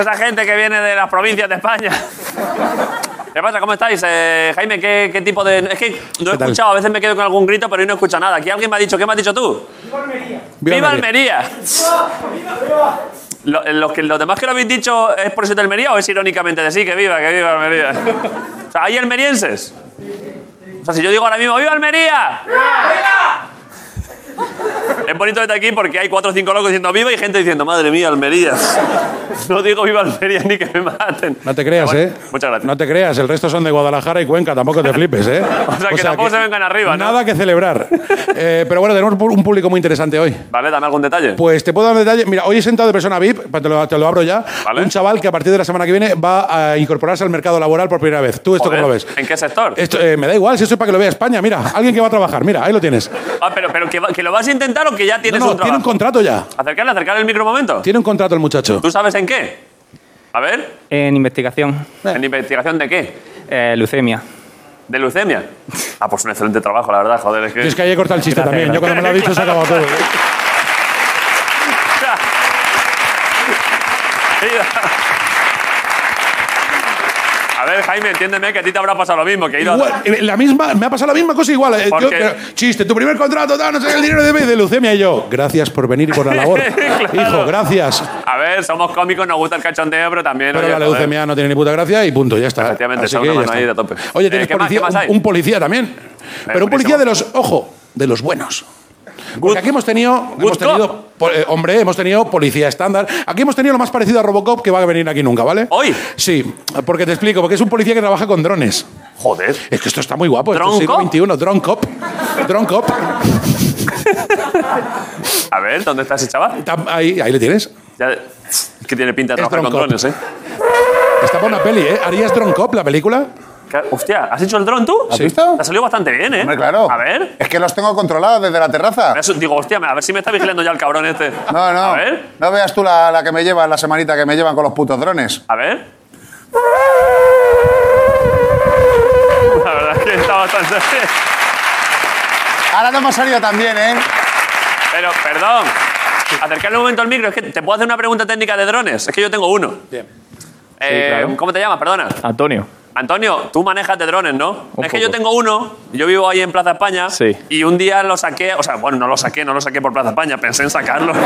esa gente que viene de las provincias de España. ¿Qué pasa? ¿Cómo estáis? Eh, Jaime, ¿qué, qué tipo de...? Es que no he escuchado, a veces me quedo con algún grito, pero hoy no escucho nada. Aquí alguien me ha dicho, ¿qué me has dicho tú? ¡Viva Almería! Lo- Los, que, los demás que lo habéis dicho es por ser de Almería o es irónicamente de sí, que viva, que viva Almería. O sea, ¿hay almerienses? O sea, si yo digo ahora mismo, ¡Viva Almería! Es bonito desde aquí porque hay cuatro o cinco locos diciendo viva y gente diciendo, madre mía, Almería. No digo viva Almería ni que me maten. No te creas, Bueno, ¿eh? Muchas gracias. No te creas, el resto son de Guadalajara y Cuenca, tampoco te flipes, ¿eh? O sea, que tampoco se vengan arriba, ¿no? Nada que celebrar. Eh, pero bueno, tenemos un público muy interesante hoy. Vale, dame algún detalle. Pues te puedo dar un detalle. Mira, hoy he sentado de persona VIP, te lo, te lo abro ya. Vale. Un chaval que a partir de la semana que viene va a incorporarse al mercado laboral por primera vez. ¿Tú esto Joder, cómo lo ves? ¿En qué sector? Esto, eh, me da igual, si eso es para que lo vea España. Mira, alguien que va a trabajar. Mira, ahí lo tienes. Ah, pero, pero que, va- que lo vas a intentar o que ya No, tienes no, un tiene un contrato ya. Acercarle, acercarle el micro un momento. Tiene un contrato el muchacho. ¿Tú sabes en qué? A ver, En investigación, ¿en investigación de qué? eh, leucemia. ¿De leucemia? Ah, pues un excelente trabajo, la verdad, joder, es que... Es que ahí he cortado el chiste también. Yo cuando me lo ha dicho se ha acabado todo. A ver, Jaime, entiéndeme que a ti te habrá pasado lo mismo, que he ido a- Igual, eh, la misma, me ha pasado la misma cosa igual. eh, ¿Por yo, qué? pero, chiste, tu primer contrato, tal, no sé, el dinero de, de leucemia. Y yo, gracias por venir y por la labor. Hijo, gracias. A ver, somos cómicos, nos gusta el cachondeo, pero también... Pero oye, la joder. leucemia no tiene ni puta gracia y punto, ya está. Efectivamente, Así está que una ya mano ahí de tope. Oye, Eh, tienes ¿qué más- policía, qué más hay? un, un policía también. Pero un policía de los, ojo, de los buenos. Porque aquí hemos tenido, hemos cop. Eh, hombre, hemos tenido policía estándar. Aquí hemos tenido lo más parecido a Robocop que va a venir aquí nunca, ¿vale? ¿Hoy? Sí, porque te explico, porque es un policía que trabaja con drones. Joder. Es que esto está muy guapo, esto es ¿Drone siglo? XXI, drone cop. Drone cop. A ver, ¿dónde está ese chaval? Ahí, ahí le tienes. Ya- Es que tiene pinta de trabajar con drones, ¿eh? Está una peli, ¿eh? ¿Harías drone cop la película? ¿Qué- Hostia, ¿has hecho el dron tú? ¿Has visto? Te ha salido bastante bien, ¿eh? Hombre, claro. A ver. Es que los tengo controlados desde la terraza. Eso- digo, hostia, a ver si me está vigilando ya el cabrón este. No, no. A ver, No veas tú la, la que me llevan, la semanita que me llevan con los putos drones. a ver. La verdad es que está bastante bien. Ahora no hemos salido tan bien, ¿eh? Pero, perdón. Acercarle un momento al micro. Es que te puedo hacer una pregunta técnica de drones. Es que yo tengo uno. Bien. Eh, claro. ¿Cómo te llamas? Perdona. Antonio. Antonio, tú manejas de drones, ¿no? Un es que yo tengo uno, yo vivo ahí en Plaza España, Sí. y un día lo saqué, o sea, bueno, no lo saqué, no lo saqué por Plaza España, pensé en sacarlo. Vale.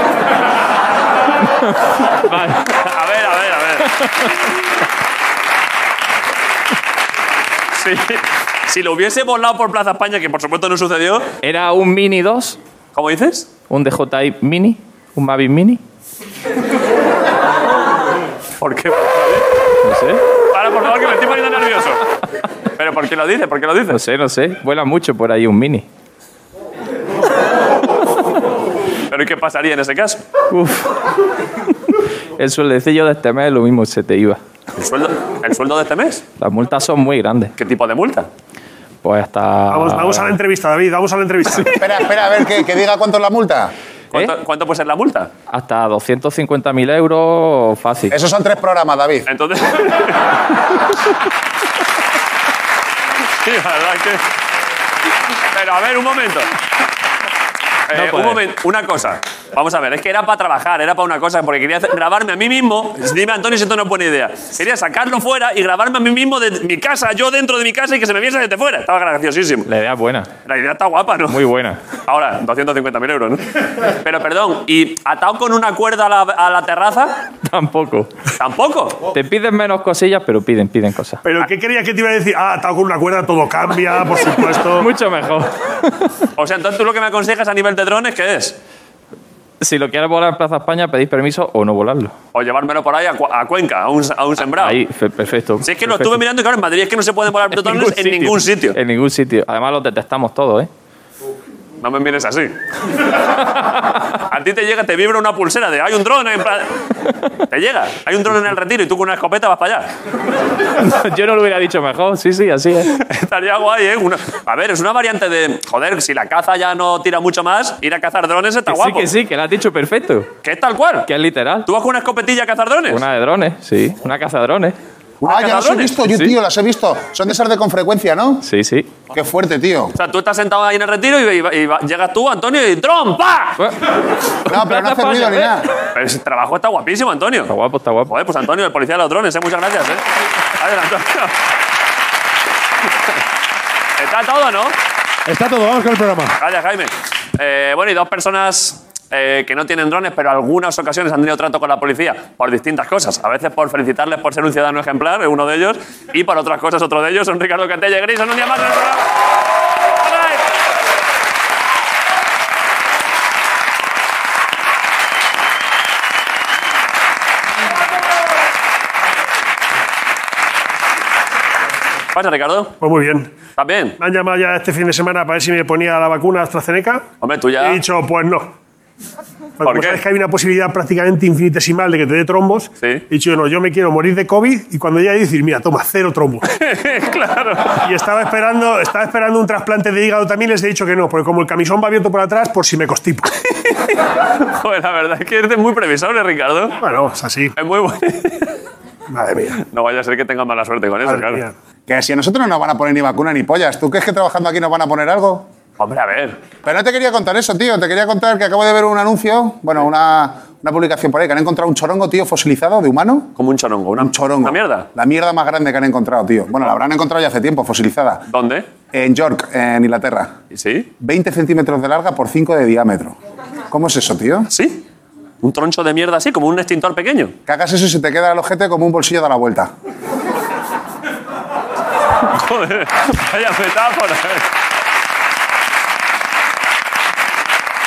A ver, a ver, a ver. Sí. Si lo hubiese volado por Plaza España, que por supuesto no sucedió, Era un Mini 2, ¿cómo dices? un DJI Mini, un Mavic Mini. ¿Por qué? No sé, favor, que me estoy poniendo nervioso. ¿Pero por qué lo dices? ¿Por qué lo no dices? sé, no sé. Vuela mucho por ahí un Mini. ¿Pero ¿y qué pasaría en ese caso? Uf. El sueldecillo de este mes lo mismo se te iba. ¿El sueldo, ¿El sueldo de este mes? Las multas son muy grandes. ¿Qué tipo de multa? Pues hasta... Vamos, vamos a la entrevista, David, vamos a la entrevista. Espera, espera, a ver, que, que diga cuánto es la multa. ¿Cuánto, ¿Eh? cuánto puede ser la multa? Hasta 250.000 euros fácil. Esos son tres programas, David. Entonces. sí, la verdad que. Pero a ver, un momento. Eh, No un momento, una cosa. Vamos a ver, es que era para trabajar, era para una cosa, porque quería hacer- grabarme a mí mismo. Dime, Antonio, si esto no es buena idea. Quería sacarlo fuera y grabarme a mí mismo de mi casa, yo dentro de mi casa y que se me viese desde fuera. Estaba graciosísimo. La idea es buena, La idea está guapa, ¿no? muy buena. Ahora, 250.000 euros, ¿no? Pero perdón, ¿y atado con una cuerda a la, a la terraza? Tampoco. Tampoco. Te piden menos cosillas, pero piden, piden cosas. ¿Pero qué quería que te iba a decir? Ah, atado con una cuerda, todo cambia, por supuesto. Mucho mejor. O sea, entonces tú lo que me aconsejas a nivel de drones, ¿qué es? Si lo quieres volar en Plaza España, pedís permiso o no volarlo. O llevármelo por ahí a, Cu- a Cuenca, a un, a un sembrado. Ahí, fe- perfecto. Si es que lo perfecto. estuve mirando y claro, en Madrid es que no se pueden volar drones en ningún sitio. En ningún sitio. Además, los detectamos todos, ¿eh? No me mires así. A ti te llega, te vibra una pulsera de hay un dron en plan- Te llega, hay un dron en el retiro y tú con una escopeta vas para allá. Yo no lo hubiera dicho mejor. Sí, sí, así es. Estaría guay, ¿eh? Una- A ver, es una variante de. Joder, si la caza ya no tira mucho más, ir a cazar drones está Que sí, guapo. que sí, que lo has dicho perfecto. Que es tal cual. Que es literal. ¿Tú vas con una escopetilla a cazar drones? Una de drones, sí. Una caza de drones. Ah, ya las he visto, yo, Sí. tío, las he visto. Son de esas de con frecuencia, ¿no? Sí, sí. Qué fuerte, tío. O sea, tú estás sentado ahí en el retiro y, y- y va- llegas tú, Antonio, y ¡trom! ¡Pa! No, pero no hace ruido ni nada. Pero ese trabajo está guapísimo, Antonio. Está guapo, está guapo. Joder, pues Antonio, el policía de los drones, ¿eh? muchas gracias. ¿eh? Gracias, Antonio. Está todo, ¿no? Está todo, vamos con el programa. Gracias, Jaime. Eh, bueno, y dos personas eh, que no tienen drones, pero algunas ocasiones han tenido trato con la policía por distintas cosas. A veces por felicitarles por ser un ciudadano ejemplar, es uno de ellos, y por otras cosas, otro de ellos, son Ricardo Cantella y Gris, son un día más en el programa. ¡All right! ¿Qué pasa, Ricardo? Pues muy bien. ¿Estás bien? Me han llamado ya este fin de semana para ver si me ponía la vacuna AstraZeneca. Hombre, tú ya... He dicho, pues no. Porque ¿Por qué? sabes que hay una posibilidad prácticamente infinitesimal de que te dé trombos. Sí. He dicho, no, yo me quiero morir de COVID y cuando ya decir, mira, toma, cero trombos. claro. y estaba esperando, estaba esperando un trasplante de hígado también, les he dicho que no, porque como el camisón va abierto por atrás, por si me constipo. Joder, la verdad es que eres muy previsor, ¿eh, Ricardo. bueno, es así. Es muy bueno. Madre mía. No vaya a ser que tengas mala suerte con eso, Madre claro. mía. Que si a nosotros no nos van a poner ni vacuna ni pollas. ¿Tú crees que trabajando aquí nos van a poner algo? Hombre, a ver. Pero no te quería contar eso, tío. Te quería contar que acabo de ver un anuncio, bueno, una, una publicación por ahí, que han encontrado un chorongo, tío, fosilizado de humano. Como un chorongo. Una, Un chorongo. ¿Una mierda? La mierda más grande que han encontrado, tío. Bueno, la habrán encontrado ya hace tiempo, fosilizada. ¿Dónde? En York, en Inglaterra. ¿Y ¿Sí? 20 centímetros de larga por 5 de diámetro. ¿Cómo es eso, tío? ¿Sí? Un troncho de mierda así, como un extintor pequeño. Que hagas eso y se te queda el ojete como un bolsillo de la vuelta. Joder, vaya metáfora.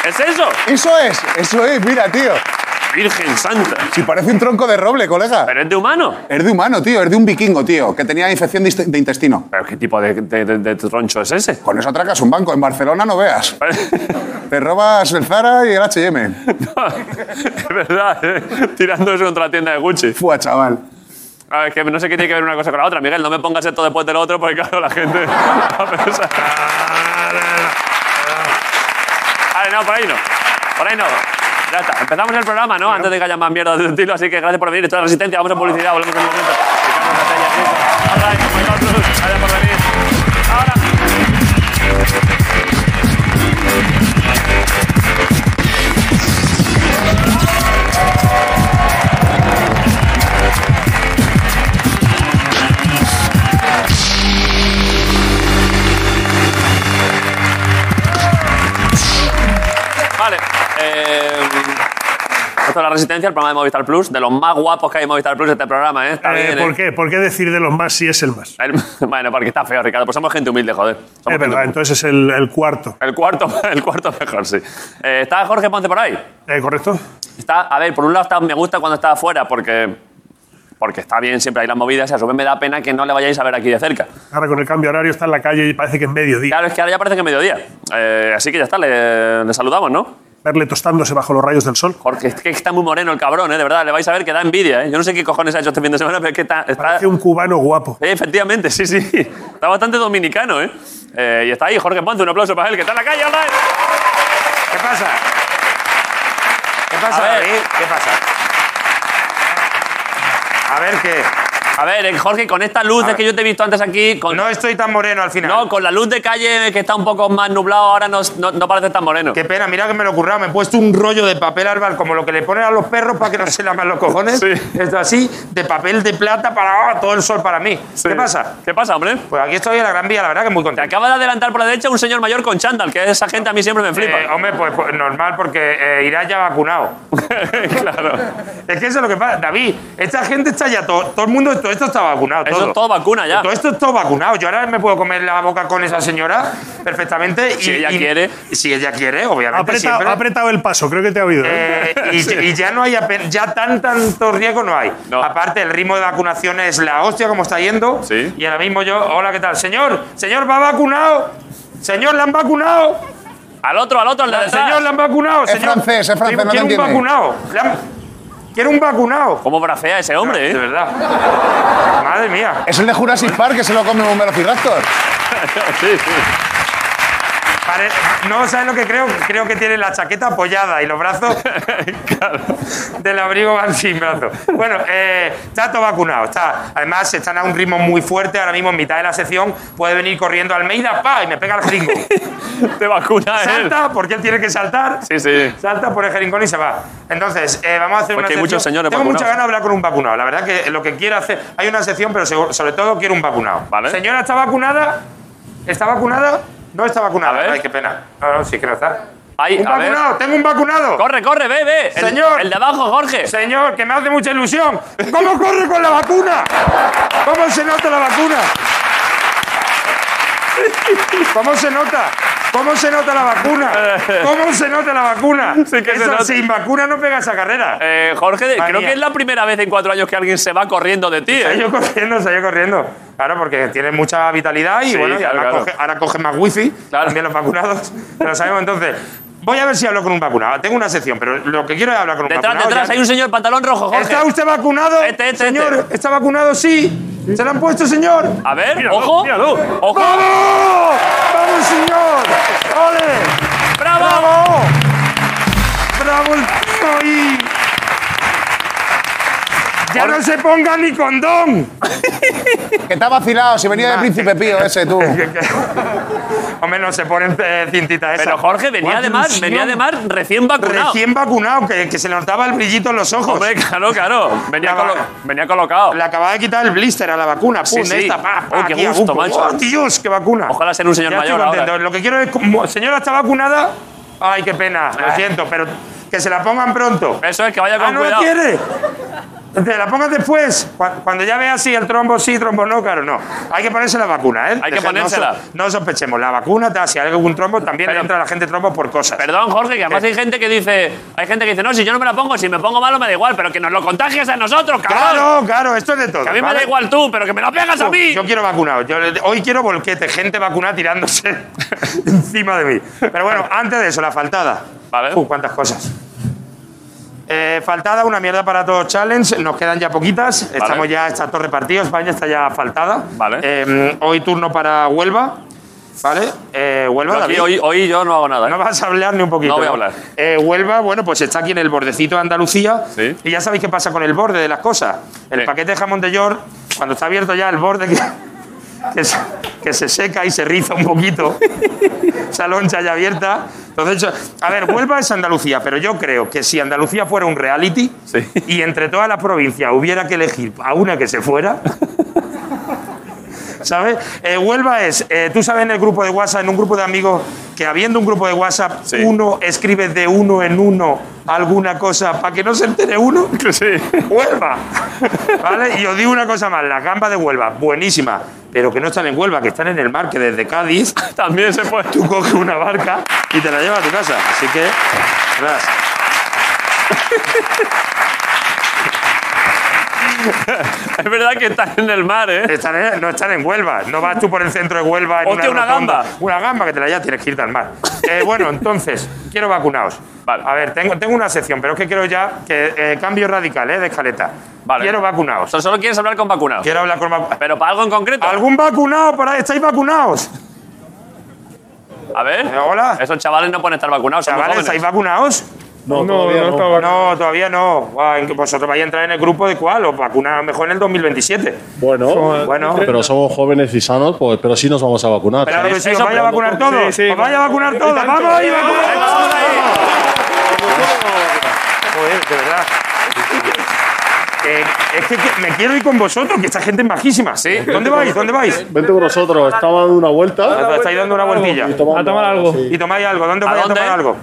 ¿Es eso? Eso es, eso es, mira, tío. Virgen Santa. Si parece un tronco de roble, colega. ¿Pero es de humano? Es de humano, tío, es de un vikingo, tío, que tenía infección de, de intestino. ¿Pero qué tipo de, de- de- de troncho es ese? Con eso atracas un banco. En Barcelona no veas. Te robas el Zara y el H&M. es verdad, ¿eh? Tirando eso contra la tienda de Gucci. Fua, chaval. A ver, que no sé qué tiene que ver una cosa con la otra. Miguel, no me pongas esto después del otro porque, claro, la gente va a pensar... No, por ahí no. Por ahí no. Ya está. Empezamos el programa, ¿no? Antes de que haya más mierda de estilo. Así que gracias por venir. Esto es Resistencia. Vamos a publicidad. Volvemos en un momento. Gracias por venir. Ahora. Vale. Eh, esto es La Resistencia, el programa de Movistar Plus. De los más guapos que hay en Movistar Plus este programa, ¿eh? Está Eh, bien, ¿Por ¿eh? qué? ¿Por qué decir de los más si es el más? El- bueno, porque está feo, Ricardo. Pues somos gente humilde, joder. Somos Es verdad, entonces es el, el cuarto. El cuarto, el cuarto mejor, sí. Eh, ¿Está Jorge Ponce por ahí? Eh, ¿Correcto? Está, a ver, por un lado está- me gusta cuando está afuera porque, porque está bien, siempre hay las movidas y a su vez me da pena que no le vayáis a ver aquí de cerca. Ahora con el cambio horario está en la calle y parece que es mediodía. Claro, es que ahora ya parece que es mediodía. Eh, así que ya está, le, le saludamos, ¿no? Verle tostándose bajo los rayos del sol. Jorge, es que está muy moreno el cabrón, ¿eh? De verdad, le vais a ver que da envidia, ¿eh? Yo no sé qué cojones ha hecho este fin de semana, pero es que está... está- Parece un cubano guapo. Eh, efectivamente, sí, sí. Está bastante dominicano, ¿eh? Eh, Y está ahí Jorge Ponce, un aplauso para él, que está en la calle, all right. ¿Qué pasa? ¿Qué pasa, A ver. David? ¿Qué pasa? A ver qué. A ver, eh, Jorge, con esta luz de que yo te he visto antes aquí, con, No estoy tan moreno al final. no, con la luz de calle que está un poco más nublado, ahora no, no, no parece tan moreno. Qué pena, mira que me lo he currado. Me he puesto un rollo de papel arbal como lo que le ponen a los perros para que no se laman los cojones. Sí. Esto así, de papel de plata para ah, todo el sol para mí. Sí. ¿Qué pasa? ¿Qué pasa, hombre? Pues aquí estoy en la Gran Vía, la verdad que muy Te contento. acaba de adelantar por la derecha un señor mayor con chándal, que esa gente a mí siempre me flipa. Eh, hombre, pues, pues normal porque eh, irá ya vacunado. claro. Es que eso es lo que pasa. David, esta gente está ya todo, todo el mundo, todo esto está vacunado. Eso todo. es todo vacuna ya. Todo esto es todo vacunado. Yo ahora me puedo comer la boca con esa señora perfectamente. Si y- ella y- quiere. Si ella quiere, Ha obviamente. siempre. ha apretado el paso, creo que te ha oído. ¿eh? Eh, y, y ya no hay ya tan tanto riesgo no hay. No. Aparte el ritmo de vacunación es la hostia como está yendo. Sí. Y ahora mismo yo, hola, ¿qué tal? Señor, señor, ¿va vacunado? Señor, ¿le han vacunado? Al otro, al otro, al de detrás. Señor, ¿le han vacunado? Es señor? francés, es francés, no entiende. vacunado. ¿Le han- Quiero un vacunado. ¿Cómo bracea ese hombre, De eh? verdad. Madre mía. Es el de Jurassic Park que se lo come un velociraptor. sí, sí. Pare- No, ¿sabes lo que creo? Creo que tiene la chaqueta apoyada y los brazos del abrigo van sin brazos. Bueno, eh, está todo vacunado. Está, además, están a un ritmo muy fuerte. Ahora mismo, en mitad de la sección, puede venir corriendo Almeida, pa, y me pega el jeringo. Te vacuna él. Salta, porque él tiene que saltar. Sí, sí. Salta por el jeringón y se va. Entonces, eh, vamos a hacer Porque una hay muchos señores Tengo mucha ganas de hablar con un vacunado. La verdad que lo que quiero hacer. Hay una sección, pero sobre todo quiero un vacunado. Vale. Señora, ¿está vacunada? ¿Está vacunada? No está vacunada. A ver. Ay, qué pena. No, no, sí que no está. Un a ver. vacunado, tengo un vacunado. Corre, corre, ve, ve. El- Señor. El de abajo, Jorge. Señor, que me hace mucha ilusión. ¿Cómo corre con la vacuna? ¿Cómo se nota la vacuna? ¿Cómo se nota? ¿Cómo se nota la vacuna? ¿Cómo se nota la vacuna? Sí que se Eso, nota. sin vacuna no pega esa carrera. Eh, Jorge, creo que es la primera vez en cuatro años que alguien se va corriendo de ti. ¿eh? Salió corriendo, salió corriendo. Claro, porque tiene mucha vitalidad y Sí, bueno, y claro, además claro. coge- ahora coge más wifi, Claro. también los vacunados. Lo sabemos entonces. Voy a ver si hablo con un vacunado. Tengo una sección, pero lo que quiero es hablar con un Detrás, vacunado. detrás, ya. hay un señor pantalón rojo, Jorge. ¿Está usted vacunado? Este, este, señor, este. ¿está vacunado? Sí. ¿Se lo han puesto, señor? A ver, Míralo, ojo. míralo. Ojo. ¡Vamos! ¡Vamos, señor! ¡Ole! ¡Bravo! ¡Bravo! ¡Bravo el tío ¡Ya no se ponga ni condón! Que está vacilado, si venía de Príncipe Pío ese, tú. Hombre, no se ponen eh, cintita esa. Pero Jorge venía ¡Cuánta además, ilusión! venía además recién vacunado. Recién vacunado, que, que se le notaba el brillito en los ojos. Hombre, claro, claro. Venía, colo- colocado. Le acababa de quitar el blister a la vacuna. Sí, Pum, sí. esta, pa, pa, Oh, qué aquí gusto, macho. ¡Oh, Dios, qué vacuna! Ojalá ser un señor Ya estoy mayor ahora. contento. Lo que quiero es... como- Señora, ¿está vacunada? Ay, qué pena. Lo siento, pero que se la pongan pronto. Eso es, que vaya con ah, ¿no cuidado. quiere? Te la pongas después. Cu- Cuando ya vea si el trombo sí, trombo no, claro, no. Hay que ponerse la vacuna, ¿eh? Hay que no ponérsela. so- No, sospechemos. La vacuna, tal, si hay algún trombo, también Pero- entra a la gente trombo por cosas. Perdón, Jorge, que además hay gente que dice, hay gente que dice, no, si yo no me la pongo, si me pongo malo me da igual, pero que nos lo contagies a nosotros, cabrón. Claro, claro, esto es de todo. Que a mí me ¿vale? da igual tú, pero que me lo pegas a mí. Yo quiero vacunado. Yo, hoy quiero volquete, gente vacunada tirándose encima de mí. Pero bueno, antes de eso, la faltada. Vale. Uf, cuántas cosas. Eh, faltada, una mierda para todos challenge. Nos quedan ya poquitas. Estamos ya, está todo repartido. España está ya faltada. Vale. Eh, hoy turno para Huelva. ¿Vale? Eh, Huelva, Yo aquí David. hoy, hoy yo no hago nada. ¿eh? No vas a hablar ni un poquito. No voy a hablar. Eh, Huelva, bueno, pues está aquí en el bordecito de Andalucía. Sí. Y ya sabéis qué pasa con el borde de las cosas. El Sí. paquete de jamón de York, cuando está abierto ya el borde que, se, que se seca y se riza un poquito. Esa loncha ya abierta. Entonces, a ver, Huelva es Andalucía, pero yo creo que si Andalucía fuera un reality Sí. y entre todas las provincias hubiera que elegir a una que se fuera. ¿Sabes? Eh, Huelva es, eh, tú sabes en el grupo de WhatsApp, en un grupo de amigos, que habiendo un grupo de WhatsApp, Sí. uno escribe de uno en uno alguna cosa para que no se entere uno. Sí. Huelva. ¿Vale? Y os digo una cosa más, las gambas de Huelva, buenísimas, pero que no están en Huelva, que están en el mar, que desde Cádiz También se puede. tú coges una barca y te la llevas a tu casa. Así que, verás. Es verdad que están en el mar, ¿eh? Están en- no están en Huelva. No vas tú por el centro de Huelva en Hostia, una rotonda. gamba. Una gamba que te la llevas, tienes que irte al mar. Eh, bueno, entonces, quiero vacunados. Vale. A ver, tengo, tengo una sección, pero es que quiero ya que eh, cambio radical, ¿eh? De escaleta. Vale. Quiero vacunados. Solo- Solo quieres hablar con vacunados. Quiero hablar con. Pero para algo en concreto. ¿Algún vacunado por ahí? ¿Estáis vacunados? A ver. Eh, hola. Esos chavales no pueden estar vacunados. son muy Chavales, jóvenes. ¿estáis vacunados? No, todavía no. No, todavía no. Guau, ¿en qué- ¿Vosotros vais a entrar en el grupo de cuál? ¿Os vacunan mejor en el 2027? Bueno, Bueno. pero somos jóvenes y sanos, pues, pero sí nos vamos a vacunar. Pero que si os vais a vacunar todos. Sí, sí. os vais a vacunar todos. ¡Vamos ahí, vamos! ahí. Joder, de verdad. Eh, es que, que me quiero ir con vosotros, que esta gente es majísima. Sí. ¿Dónde vais? ¿Dónde vais? Vente con nosotros, estaba dando una vuelta. Estáis dando una vueltilla. y A tomar algo. sí. Y tomáis algo. ¿Dónde ¿A vais a dónde? tomar algo?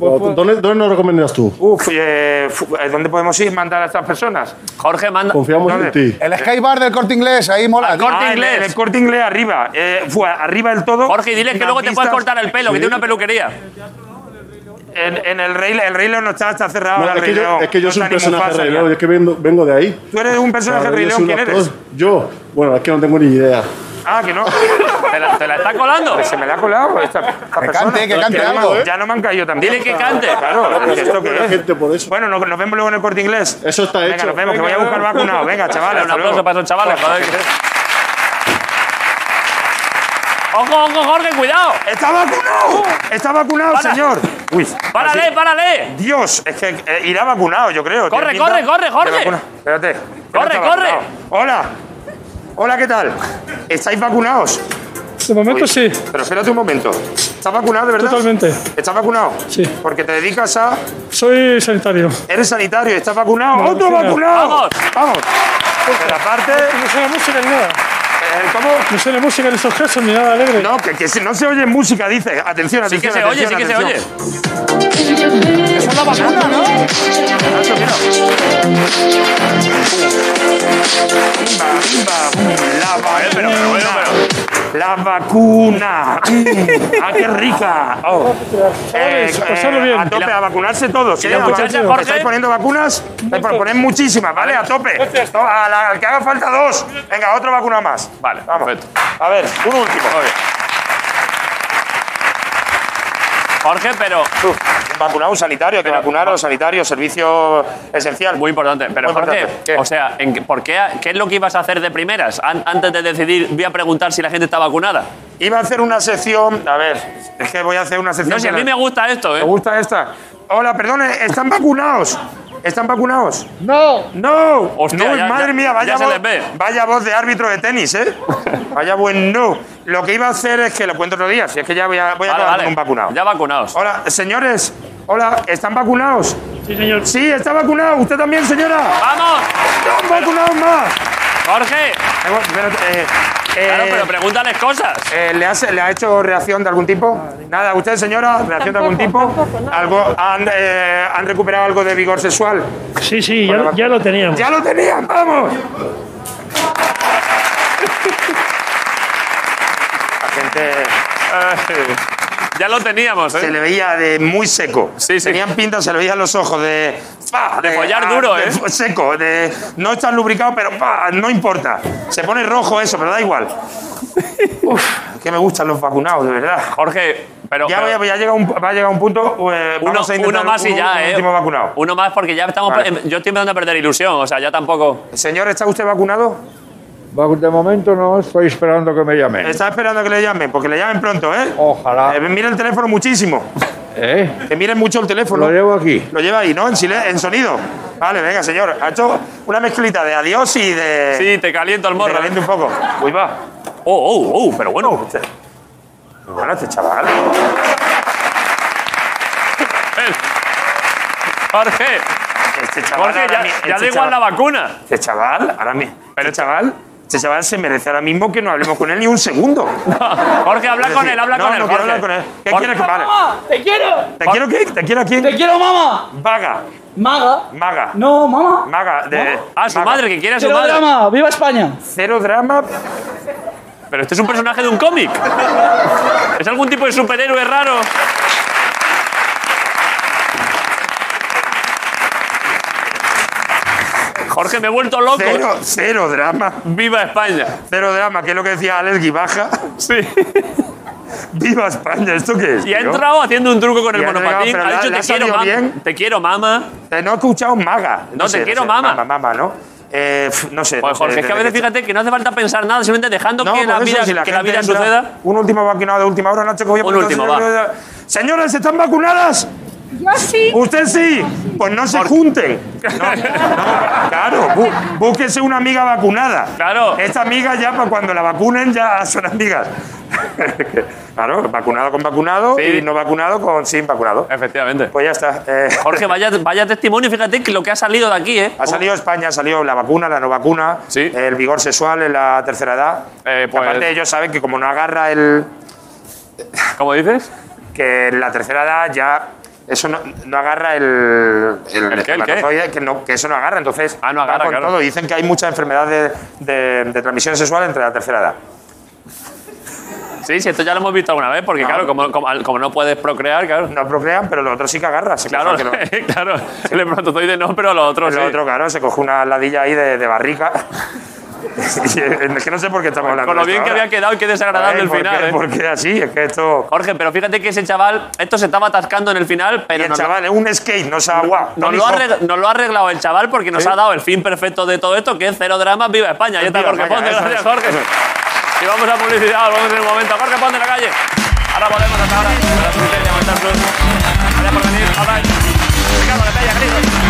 ¿Dónde, ¿Dónde nos recomiendas tú? Uf, eh, eh, ¿dónde podemos ir mandar a estas personas? Jorge, manda. Confiamos en ¿Dónde? ti. El Sky Bar del corte inglés, ahí mola. Al Corte Ah, en Inglés. el- el corte inglés arriba. Eh, fue arriba del todo. Jorge, y dile que luego te puedes cortar el pelo, que tiene una peluquería. En, en el Rey el Rey León no está, está cerrado. No, es, el que yo, es que yo No soy un personaje rey. León, es que vengo, vengo de ahí. Tú eres un personaje Claro, Rey León, ¿quién eres? Yo, bueno, es que no tengo ni idea. Ah, que no. ¿Te la, te la está colando? Se me la ha colado esta, esta Que persona. cante, que cante ya, no algo. me- ya no me han caído también. Dile que cante. Claro, ¿y ¿esto buena es? gente por eso. Bueno, nos, nos vemos luego en el corte inglés. Eso está Venga, hecho. nos vemos, que voy a buscar vacunado. Venga, chavales. Un aplauso para esos chavales, joder. Ojo, ojo, Jorge, cuidado. ¡Está vacunado! ¡Está vacunado, Para. señor! Uy, Párale, así- párale. Dios, es que eh, irá vacunado, yo creo. Corre, corre, corre, Jorge. Espérate. que Corre, corre. vacunado. Hola. Hola, ¿qué tal? ¿Estáis vacunados? De momento Uy, sí, Pero espérate un momento. ¿Estás vacunado de verdad? totalmente. ¿Estás vacunado? Sí. Porque te dedicas a. Soy sanitario. Eres sanitario, ¿estás vacunado? No, ¡Otro vacunado! Vamos. Vamos. Pero aparte. No música ni nada. Eh, ¿Cómo? No sé la música ni esos gestos ni nada alegre. No, que, que si no se oye música, dice. Atención, Sí que atención. se oye, sí que se atención, oye. atención. Esa es la vacuna, ¿no? Eso. Bimba, bimba, la vacuna. pero, La vacuna. ¡Ah, qué rica! Oh. Eh, bien. A tope, a vacunarse todos. ¿Y ¿eh? Jorge? ¿Estáis poniendo vacunas? Estáis por poner muchísimas, ¿vale? A tope. A la- que haga falta dos. Venga, otro vacuna más. Vale, Vamos. perfecto. A ver, un último. Jorge, pero. Uf, vacunar un sanitario, que vacunar a los sanitarios, servicio esencial. Muy importante. Pero, Muy Jorge, importante. ¿Qué? o sea, ¿en qué- ¿por qué, ¿qué es lo que ibas a hacer de primeras? An- antes de decidir, voy a preguntar si la gente está vacunada. Iba a hacer una sección. A ver, es que voy a hacer una sección. No, si a que mí me gusta esto, ¿Me ¿eh? gusta esta? Hola, perdone, ¿están vacunados? ¿Están vacunados? No. ¡No! Hostia, no, ya- madre ya- mía, vaya ya se voz, les ve. vaya voz de árbitro de tenis, ¿eh? vaya buen no. Lo que iba a hacer es que lo cuento otro día, si es que ya voy a, voy a Vale, acabar vale. con un vacunado. Ya vacunados. Hola, señores. Hola, ¿están vacunados? Sí, señor. Sí, está vacunado. ¿Usted también, señora? ¡Vamos! ¡Dos vacunados más! Jorge. Eh, bueno, espérate, eh, Claro, eh, pero pregúntales cosas. eh, ¿le, has- ¿Le ha hecho reacción de algún tipo? Nada, ¿usted, señora? ¿Reacción de algún tipo? ¿Algo, han, eh, ¿Han recuperado algo de vigor sexual? Sí, sí, ya, ya lo teníamos. ¡Ya lo tenían! ¡Vamos! La gente Ya lo teníamos, se ¿eh? le veía de muy seco. Sí, sí. Tenían pinta, se le veían los ojos de... ¡pa! De follar duro, de- ¿eh? Seco, de... No está lubricado, pero ¡pa! no importa. Se pone rojo eso, pero da igual. Uf, que me gustan los vacunados, de verdad. Jorge, pero. Ya, pero voy a, un, va a llegar un punto. eh, uno, uno más y ya, un ¿eh? último vacunado. Uno más porque ya estamos. Vale. Yo estoy empezando a perder ilusión, o sea, ya tampoco. Señor, ¿está usted vacunado? De momento no estoy esperando que me llamen. Está esperando que le llamen, porque le llamen pronto, ¿eh? Ojalá. Eh, mira el teléfono muchísimo. ¿Eh? Que miren mucho el teléfono. Lo llevo aquí. Lo lleva ahí, ¿no? En, en sonido. Vale, venga, señor. Ha hecho una mezclita de adiós y de. Sí, te caliento el Te morro. caliente un poco. Uy, va. Oh, oh, oh, pero bueno. Este- Muy bueno este chaval. Jorge, Este chaval. Jorge, ya, mi- ya este da igual chaval- la vacuna. Este chaval, ahora mismo. Pero este chaval. Este chaval se merece ahora mismo que no hablemos con él ni un segundo. Jorge, habla con él, habla no, con él. No, quiero hablar con él. ¿Qué Jorge- quieres que vale? ¡Te quiero! ¿Te quiero qué? ¿Te quiero a quién? ¡Te quiero, mamá! Vaga. Maga. Maga. No, mamá. Maga. De, Ah, su Maga. madre, que quiere a su Cero madre. drama. ¡Viva España! Cero drama. Pero este es un personaje de un cómic. ¿Es algún tipo de superhéroe raro? Jorge, me he vuelto loco. Cero, cero drama. ¡Viva España! Cero drama, que es lo que decía Alex Guibaja. Sí. ¡Viva España! ¿Esto qué es? Y ha tío? entrado haciendo un truco con el monopatín. Ha dicho te quiero, bien. Te quiero, mamá. Eh, no he escuchado maga. No, te quiero, mama. Mama, mama, ¿no? Eh, no sé. Pues no sé, es que a veces fíjate que no hace falta pensar nada, simplemente dejando No, que, la eso, vida, si la que la vida entra- suceda. Un último vacunado de última hora, Nacho, que voy a Un último, señor- Señoras, ¿están vacunadas? Yo sí. ¿Usted sí? Pues no se junten. No, no, claro, bú- búsquese una amiga vacunada. Claro. Esta amiga ya, para cuando la vacunen, ya son amigas. claro, vacunado con vacunado Sí. y no vacunado con sin vacunado. Efectivamente. Pues ya está. Eh, Jorge, vaya, vaya testimonio, fíjate que lo que ha salido de aquí, ¿eh? Ha salido España, ha salido la vacuna, la no vacuna, Sí. el vigor sexual en la tercera edad. Eh, pues- Aparte, ellos saben que como no agarra el. ¿Cómo dices? que en la tercera edad ya. Eso no, no agarra el. El, qué, el qué? que, no, que eso no agarra. Entonces, Ah, no agarra, con claro. todo. Dicen que hay muchas enfermedades de, de- de transmisión sexual entre la tercera edad. Sí, sí, esto ya lo hemos visto alguna vez, porque No. claro, como, como, como no puedes procrear, claro. No procrean, pero lo otro sí que agarra. Se Claro, que lo- claro. El espermatozoide no, pero lo otro el sí. otro, claro, se coge una ladilla ahí de, de barrica. es que no sé por qué estamos hablando Con lo de bien esto que ahora. había quedado y qué desagradable Ay, el ¿por final, qué- ¿eh? ¿Por qué así? Es que esto. Jorge, pero fíjate que ese chaval, esto se estaba atascando en el final, Y pero el chaval es un skate, no se agua. nos lo, ha arreg- nos lo ha arreglado el chaval porque nos ha dado el fin perfecto de todo esto, que es cero dramas, viva España. Está, Viva Jorge Ponte. Gracias, Jorge. Y vamos a publicidad, volvemos en un momento. Jorge Ponte en la calle. Ahora volvemos hasta ahora. Gracias por venir. Ricardo Lepella, querido.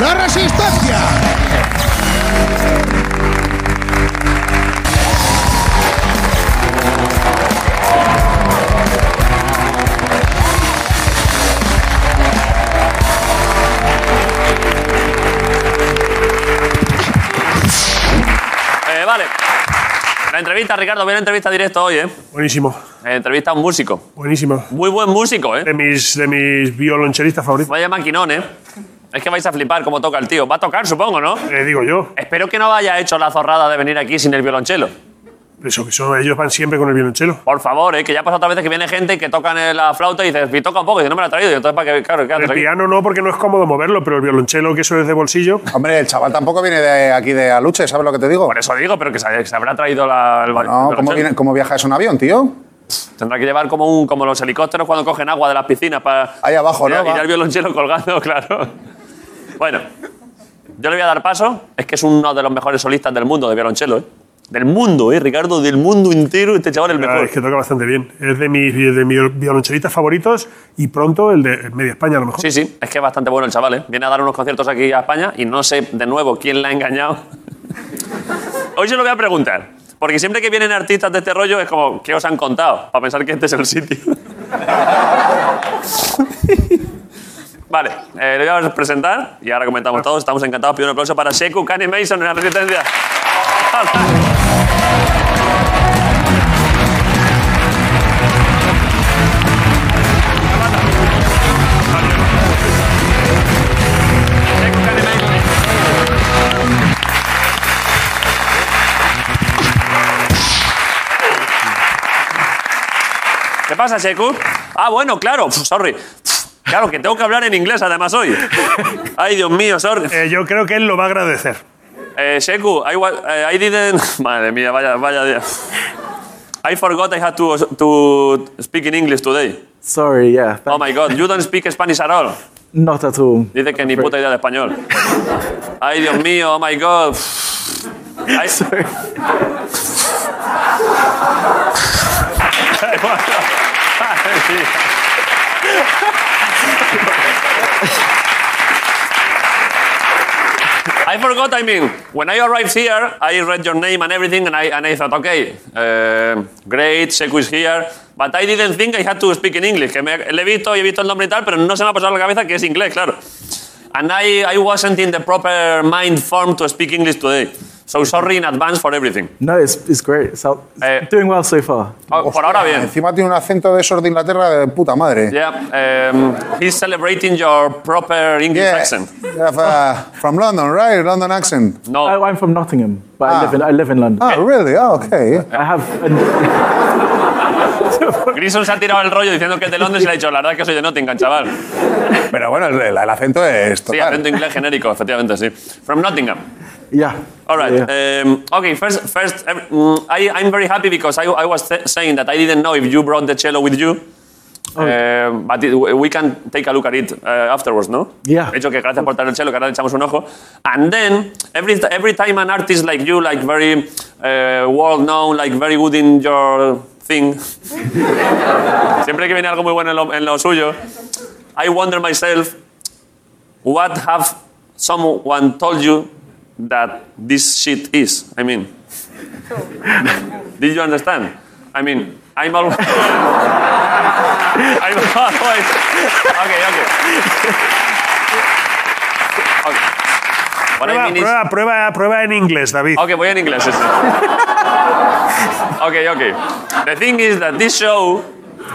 ¡La resistencia! Eh, vale. La entrevista, Ricardo, viene entrevista directo hoy, ¿eh? Buenísimo. Eh, entrevista a un músico. Buenísimo. Muy buen músico, ¿eh? De mis, de mis violonchelistas favoritos. Vaya maquinón, ¿eh? Es que vais a flipar cómo toca el tío. Va a tocar, supongo, ¿no? Eh, digo yo. Espero que no haya hecho la zorrada de venir aquí sin el violonchelo. Eso, que son, ellos van siempre con el violonchelo. Por favor, ¿eh? que ya ha pasado otras veces que viene gente que tocan la flauta y dices, y toca un poco, y dice, no me la ha traído. Y entonces, ¿para qué? Claro, ¿qué haces El aquí? piano no, porque no es cómodo moverlo, pero el violonchelo, que eso es de bolsillo. Hombre, el chaval tampoco viene de aquí de Aluche, ¿sabes lo que te digo? Por eso digo, pero que se, se habrá traído la, el, No, el ¿cómo, viene, ¿cómo viaja eso en avión, tío? Tendrá que llevar como, un, como los helicópteros cuando cogen agua de las piscinas para. Ahí abajo, y, ¿no? y el violonchelo colgando, claro. Bueno, yo le voy a dar paso. Es que es uno de los mejores solistas del mundo de violonchelo, ¿eh? Del mundo, ¿eh, Ricardo? Del mundo entero, este chaval es el Ah, mejor. es que toca bastante bien. Es de mis, de mis violonchelistas favoritos y pronto el de Media España, a lo mejor. Sí, sí, es que es bastante bueno el chaval, ¿eh? Viene a dar unos conciertos aquí a España y no sé de nuevo quién la ha engañado. Hoy se lo voy a preguntar. Porque siempre que vienen artistas de este rollo es como, ¿qué os han contado? Para pensar que este es el sitio. vale, eh, le voy a presentar y ahora comentamos todos. Estamos encantados. Pido un aplauso para Sheku Kanye Mason en la Resistencia. ¿Qué pasa, Sheku? Ah, bueno, claro. Sorry. Claro, que tengo que hablar en inglés además hoy. Ay, Dios mío, sorry. Eh, yo creo que él lo va a agradecer. Eh, Sheku, I, wa- eh, I didn't... Madre mía, vaya, vaya día. I forgot I had to, to speak in English today. Sorry, yeah. Oh my God, you don't speak Spanish at all. Not at all. Dice que ni puta idea de español. Ay, Dios mío, oh my God. Ay, mía. I forgot, I mean, when I arrived here, I read your name and everything, and I, and I thought, okay, uh, great, Seku is here, but I didn't think I had to speak in English. Que me, le he visto he visto el nombre y tal, pero no se me ha pasado la cabeza que es inglés, claro. And I, I wasn't in the proper mind form to speak English today. So sorry in advance for everything. No, it's, it's great. It's, Eh, doing well so far. Oh, por ahora bien. Encima tiene un acento de esos de Inglaterra de puta madre. Yeah, um, he's celebrating your proper English Yeah, accent. yeah, uh, from London, right? London accent. No, I, I'm from Nottingham, but Ah. I, live in, I live in London. Oh, really? Oh, okay. I have. An, Grison se ha tirado el rollo diciendo que es de Londres y le ha dicho, la verdad es que soy de Nottingham, chaval. Pero bueno, el, el- el acento es Sí, total. acento inglés genérico, efectivamente, sí. From Nottingham. Yeah. All right. Yeah. Um, okay, first, first every- mm, I, I'm very happy because I, I was th- saying that I didn't know if you brought the cello with you. Um, but it- we can take a look at it uh, afterwards, no? Yeah. De hecho, que gracias por traer el cello, que ahora le echamos un ojo. And then, every, every time an artist like you, like very uh, world known, like very good in your thing, siempre que viene algo muy bueno en lo, en lo suyo, I wonder myself, what have someone told you that this shit is? I mean, did you understand? I mean, I'm always. I'm always. Okay, okay. okay. What I Prueba, mean is. prueba, prueba, prueba en inglés, David. Ok, voy en inglés. sí, sí. ok, ok. The thing is that this show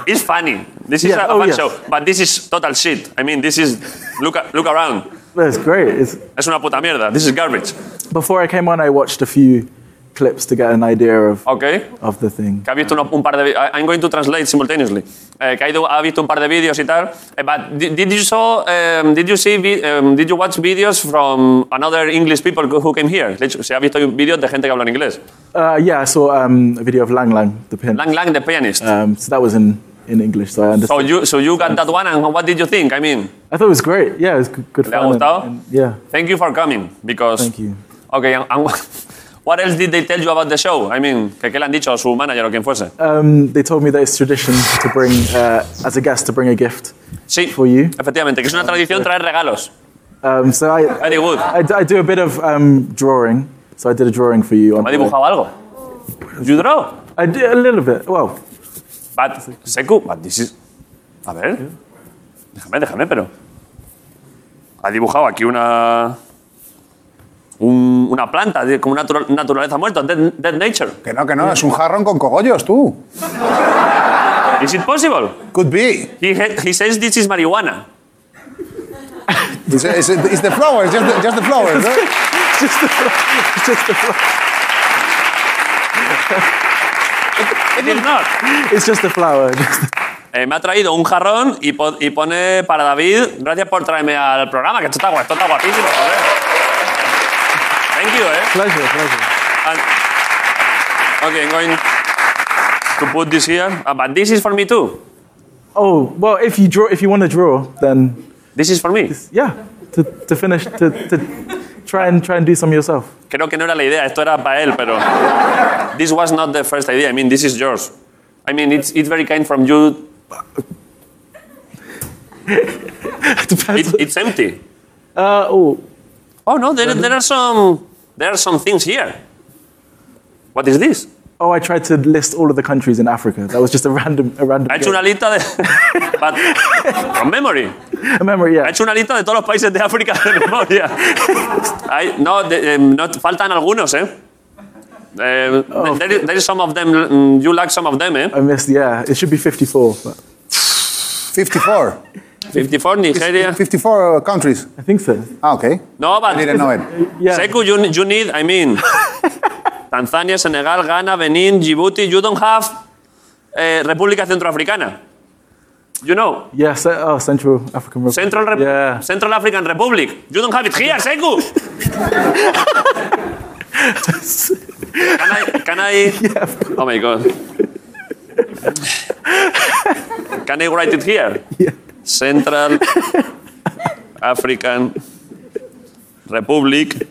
is funny. This is Yeah, a, a oh, fun yes. show. But this is total shit. I mean, this is. Look, look around. It's great. It's, Es una puta mierda. This is garbage. before I came on, I watched a few clips to get an idea of, Ok. of the thing. Que ha visto uno- un par de. I'm going to translate simultaneously. Eh, que ha, ido- ha visto un par de vídeos y tal. Eh, but did, did you saw? Um, did you see? um, did you watch videos from another English people who who came here? De hecho, se ha visto vídeos de gente que habla en inglés. Uh, yeah, I saw um, a video of Lang Lang, the pianist. Lang Lang, the pianist. Um, so that was in, in English, so I understand. So you, so you got that one, and what did you think? I mean, I thought it was great. Yeah, it was good, good fun. and- and- yeah. thank you for coming because. Thank you. Okay, and, and what else did they tell you about the show? I mean, que qué le han dicho a su manager o quien fuese. Um, they told me that it's tradition to bring, uh, as a guest, to bring a gift Sí, for you. efectivamente, que es una tradición traer regalos. Um, so I, Very good. I, I do a bit of um, drawing. So I did a drawing for you. On ¿Me ha dibujado algo? You draw? I did a little bit. Well, But, Seku, but this is... A ver. Déjame, déjame, pero... Ha dibujado aquí una... un- una planta, como una natura- naturaleza muerta, dead, dead nature. Que no, que no, es un jarrón con cogollos, tú. Is it possible? Could be. He, he says this is marijuana. It's, it's, it's the flowers, just the, just the flowers. ¿no? just the, just the, It is not. it's just a flower. Eh, me ha traído un jarrón y, po- y pone para David, gracias por traerme al programa, que esto está, gua- esto está guapísimo, joder. Thank you, eh. pleasure, pleasure. And, okay, I'm going to put this here. Ah, but this is for me too. Oh well, if you draw, if you want to draw, then This is for me. yeah, to, to finish, to, to try and try and do some yourself. Creo que no era la idea, esto era para él, pero this was not the first idea. I mean, this is yours. I mean, it's, it's very kind from you. It, it's empty. Uh, oh, Oh no, there, there are some there are some things here. What is this? Oh, I tried to list all of the countries in Africa. That was just a random, a random. Ha hecho una lista de. but, from memory. a memory, yeah. Ha yeah. hecho una lista de todos los países de África de memoria. Hay- no, de- em, no, faltan algunos, ¿eh? Eh, there, is, there is some of them. mm, You like some of them, ¿eh? I missed. Yeah, it should be 54. But 54. 54, Nigeria. 54 countries. I think so. Ah, okay. No, but. I didn't know it. Yeah. Seku, you, you need, I mean, Tanzania, Senegal, Ghana, Benin, Djibouti. You don't have eh, República Centroafricana. You know, Yeah. Oh, Central African Republic. Central, Rep- Yeah. Central African Republic. You don't have it here, Seku. can I? Can I? Oh my god. Can I write it here? Central African Republic.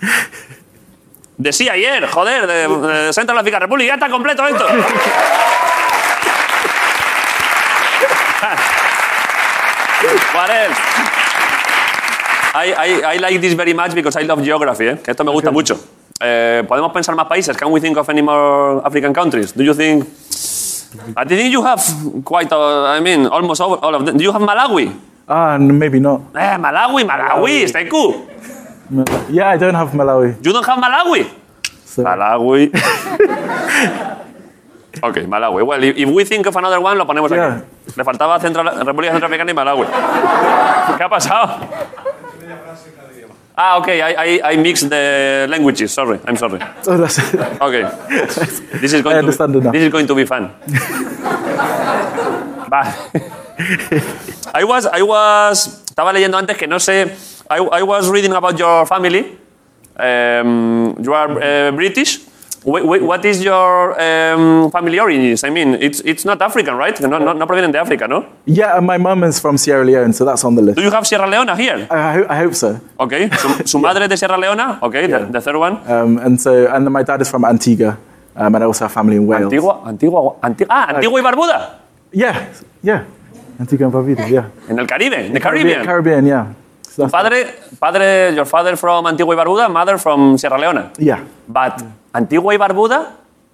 Decía ayer, joder, de, de Central African Republic. Ya está completo esto. Else? I, I, I like this very much because I love geography. ¿eh? Esto me gusta mucho. Eh, ¿Podemos pensar más países? Can we think of any more African countries? Do you think? I think you have quite. A, I mean, almost all, of them. Do you have Malawi? Ah, n- maybe not. Eh, Malawi, Malawi, está cool. Yeah, I don't have Malawi. You don't have Malawi? So Malawi. ok, Malawi. Well, if we think of another one, lo ponemos Yeah. aquí. Le faltaba Central, República Centroafricana y Malawi. ¿Qué ha pasado? Ah, ok, I, I, I mixed the languages. Sorry, I'm sorry. Okay. This is going, I to, understand be, now. this is going to be fun. I was, I was, estaba leyendo antes que no sé, I, I was reading about your family. Um, you are uh, British. Wh- wh- what is your um, family origins? I mean, it's, it's not African, right? No, no, no provienen de África, ¿no? Yeah, and my mum is from Sierra Leone, so that's on the list. Do you have Sierra Leone here? I, I, ho- I hope so. Okay. Su, su madre es de Sierra Leona? Okay, the, the third one. Um, and so, and then my dad is from Antigua, um, and I also have family in Wales. Antigua, Antigua, Antigua, ah, Antigua y Barbuda. Yeah, yeah. Antigua and Barbuda, yeah. En el Caribe, the Caribbean. Caribbean, yeah. Padre, padre, your father from Antigua y Barbuda, mother from Sierra Leona. Yeah. But Antigua y Barbuda,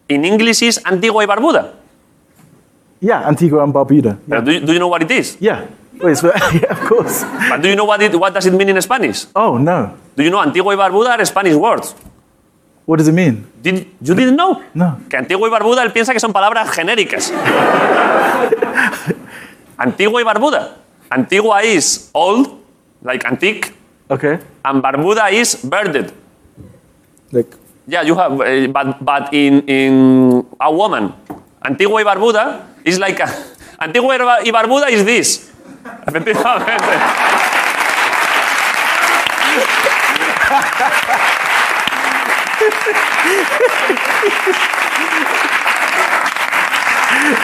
in English is Antigua y Barbuda. Yeah, Antigua and Barbuda. But do, you, do you know what it is? Yeah. Wait, so, yeah, of course. But do you know what, it, what does it mean in Spanish? Oh, no. Do you know Antigua y Barbuda are Spanish words? What does it mean? Did, you didn't know? No. Que Antigua y Barbuda él piensa que son palabras genéricas. Antigua y Barbuda. Antigua is old, like antique, Okay. and Barbuda is birded. Like, Yeah, you have, uh, but, but in, in a woman, Antigua y Barbuda is like a, Antigua y Barbuda is this. Efectivamente.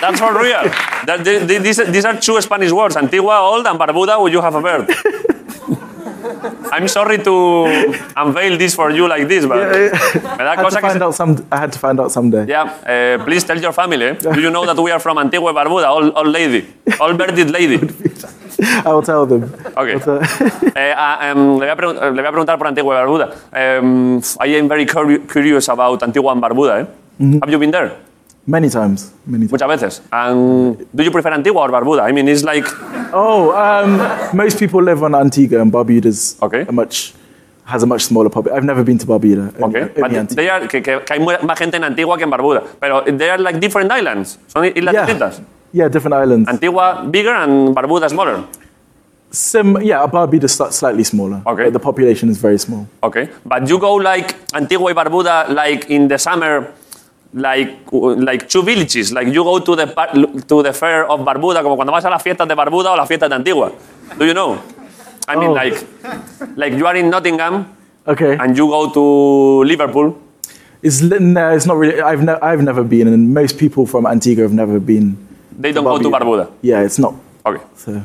That's for real. That, the- the- these, these are two Spanish words. Antigua, old, and Barbuda, where you have a bird. I'm sorry to unveil this for you like this, but me da I had, cosa to que find se- out some, I had to find out someday. Yeah, uh, please tell your family. eh? Do you know that we are from Antigua Barbuda, old, old lady, old bearded lady? I will tell them. Okay. Uh, Eh, ah, em, le, voy a le voy a preguntar por Antigua Barbuda. Em, I am very curi- curious about Antigua and Barbuda. Eh? Have you been there? many times. Many times. Muchas veces. And do you prefer Antigua or Barbuda? I mean, it's like Oh, um, most people live on Antigua and Barbuda's Okay. a much has a much smaller population. I've never been to Barbuda. Okay. only But Antigua. they are, que, que- hay más gente en Antigua que en Barbuda. Pero they are like different islands. Son islas Yeah. distintas. Yeah, different islands. Antigua bigger and Barbuda smaller. Sim, yeah, Barbuda's sli- slightly smaller. Okay. The population is very small. Okay. But you go like Antigua y Barbuda like in the summer like like two villages. Like you go to the to the fair of Barbuda como cuando vas a las fiestas de Barbuda o las fiestas de Antigua. Do you know? I mean Oh. like like you are in Nottingham Okay. and you go to Liverpool. It's no, it's not really. I've ne- I've never been, and most people from Antigua have never been. They don't go to Barbuda. Yeah, it's not. Okay. So,